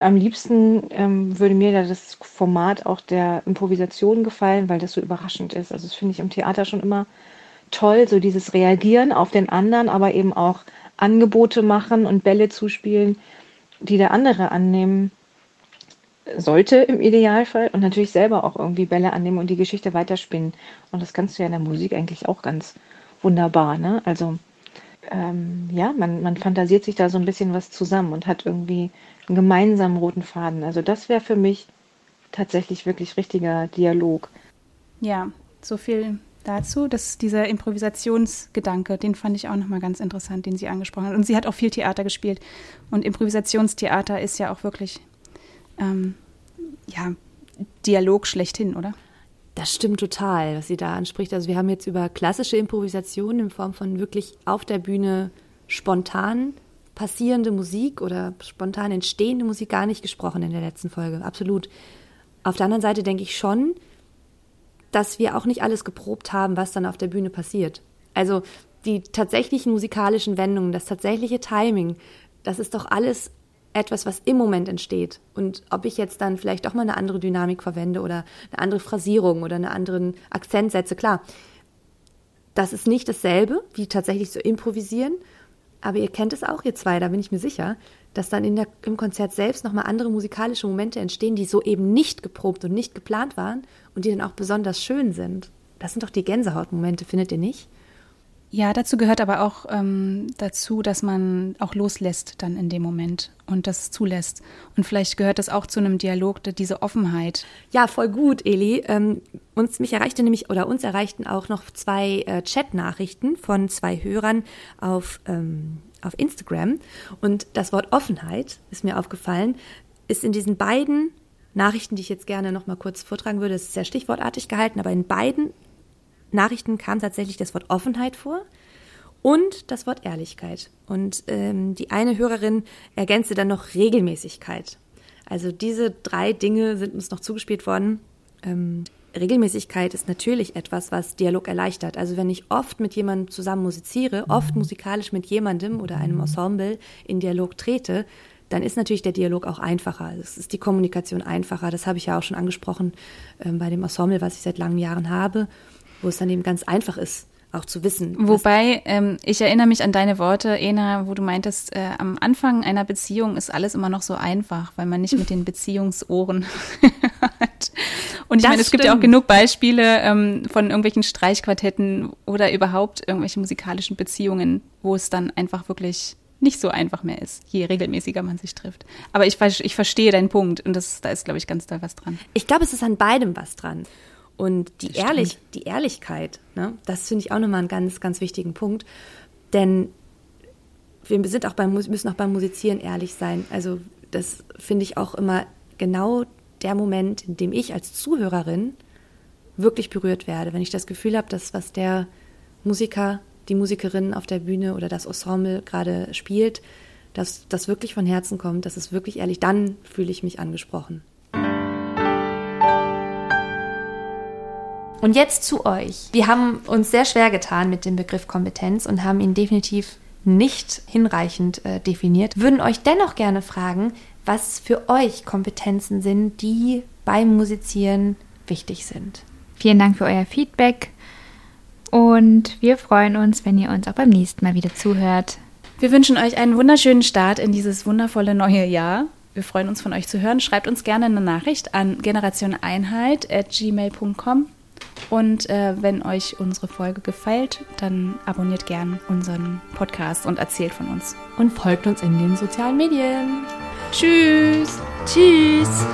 Am liebsten ähm, würde mir da das Format auch der Improvisation gefallen, weil das so überraschend ist. Also das finde ich im Theater schon immer toll, so dieses Reagieren auf den anderen, aber eben auch Angebote machen und Bälle zuspielen, die der andere annehmen sollte im Idealfall und natürlich selber auch irgendwie Bälle annehmen und die Geschichte weiterspinnen. Und das kannst du ja in der Musik eigentlich auch ganz wunderbar. Ne? Also ähm, ja, man, man fantasiert sich da so ein bisschen was zusammen und hat irgendwie einen gemeinsamen roten Faden. Also das wäre für mich tatsächlich wirklich richtiger Dialog. Ja, so viel dazu, dass dieser Improvisationsgedanke, den fand ich auch nochmal ganz interessant, den sie angesprochen hat. Und sie hat auch viel Theater gespielt. Und Improvisationstheater ist ja auch wirklich, ähm, ja, Dialog schlechthin, oder? Das stimmt total, was sie da anspricht. Also wir haben jetzt über klassische Improvisation in Form von wirklich auf der Bühne spontan passierende Musik oder spontan entstehende Musik gar nicht gesprochen in der letzten Folge. Absolut. Auf der anderen Seite denke ich schon, dass wir auch nicht alles geprobt haben, was dann auf der Bühne passiert. Also die tatsächlichen musikalischen Wendungen, das tatsächliche Timing, das ist doch alles etwas, was im Moment entsteht. Und ob ich jetzt dann vielleicht auch mal eine andere Dynamik verwende oder eine andere Phrasierung oder einen anderen Akzent setze, klar, das ist nicht dasselbe, wie tatsächlich zu improvisieren. Aber ihr kennt es auch, ihr zwei, da bin ich mir sicher dass dann der, im Konzert selbst nochmal andere musikalische Momente entstehen, die so eben nicht geprobt und nicht geplant waren und die dann auch besonders schön sind. Das sind doch die Gänsehautmomente, findet ihr nicht? Ja, dazu gehört aber auch ähm, dazu, dass man auch loslässt dann in dem Moment und das zulässt. Und vielleicht gehört das auch zu einem Dialog, diese Offenheit. Ja, voll gut, Eli. Ähm, uns mich erreichte nämlich oder uns erreichten auch noch zwei äh, Chat-Nachrichten von zwei Hörern auf ähm, auf Instagram. Und das Wort Offenheit ist mir aufgefallen, ist in diesen beiden Nachrichten, die ich jetzt gerne noch mal kurz vortragen würde, das ist sehr stichwortartig gehalten, aber in beiden Nachrichten kam tatsächlich das Wort Offenheit vor und das Wort Ehrlichkeit. Und ähm, die eine Hörerin ergänzte dann noch Regelmäßigkeit. Also diese drei Dinge sind uns noch zugespielt worden. Ähm, Regelmäßigkeit ist natürlich etwas, was Dialog erleichtert. Also wenn ich oft mit jemandem zusammen musiziere, oft musikalisch mit jemandem oder einem Ensemble in Dialog trete, dann ist natürlich der Dialog auch einfacher. Es ist die Kommunikation einfacher. Das habe ich ja auch schon angesprochen äh, bei dem Ensemble, was ich seit langen Jahren habe, wo es dann eben ganz einfach ist, auch zu wissen. Wobei, ähm, ich erinnere mich an deine Worte, Ena, wo du meintest, äh, am Anfang einer Beziehung ist alles immer noch so einfach, weil man nicht mit den Beziehungsohren hat. Und ich das meine, es stimmt. gibt ja auch genug Beispiele ähm, von irgendwelchen Streichquartetten oder überhaupt irgendwelche musikalischen Beziehungen, wo es dann einfach wirklich nicht so einfach mehr ist, je regelmäßiger man sich trifft. Aber ich, ich verstehe deinen Punkt und das, da ist, glaube ich, ganz doll was dran. Ich glaube, es ist an beidem was dran. Und die, Ehrlich, die Ehrlichkeit, ne, das finde ich auch nochmal einen ganz, ganz wichtigen Punkt. Denn wir sind auch beim, müssen auch beim Musizieren ehrlich sein. Also das finde ich auch immer genau der Moment, in dem ich als Zuhörerin wirklich berührt werde, wenn ich das Gefühl habe, dass was der Musiker, die Musikerin auf der Bühne oder das Ensemble gerade spielt, dass das wirklich von Herzen kommt, dass es wirklich ehrlich, dann fühle ich mich angesprochen. Und jetzt zu euch. Wir haben uns sehr schwer getan mit dem Begriff Kompetenz und haben ihn definitiv nicht hinreichend äh, definiert. Würden euch dennoch gerne fragen, was für euch Kompetenzen sind, die beim Musizieren wichtig sind. Vielen Dank für euer Feedback und wir freuen uns, wenn ihr uns auch beim nächsten Mal wieder zuhört. Wir wünschen euch einen wunderschönen Start in dieses wundervolle neue Jahr. Wir freuen uns von euch zu hören. Schreibt uns gerne eine Nachricht an generationeinheit.gmail.com und äh, wenn euch unsere Folge gefällt, dann abonniert gern unseren Podcast und erzählt von uns. Und folgt uns in den sozialen Medien. Tschüss. Tschüss.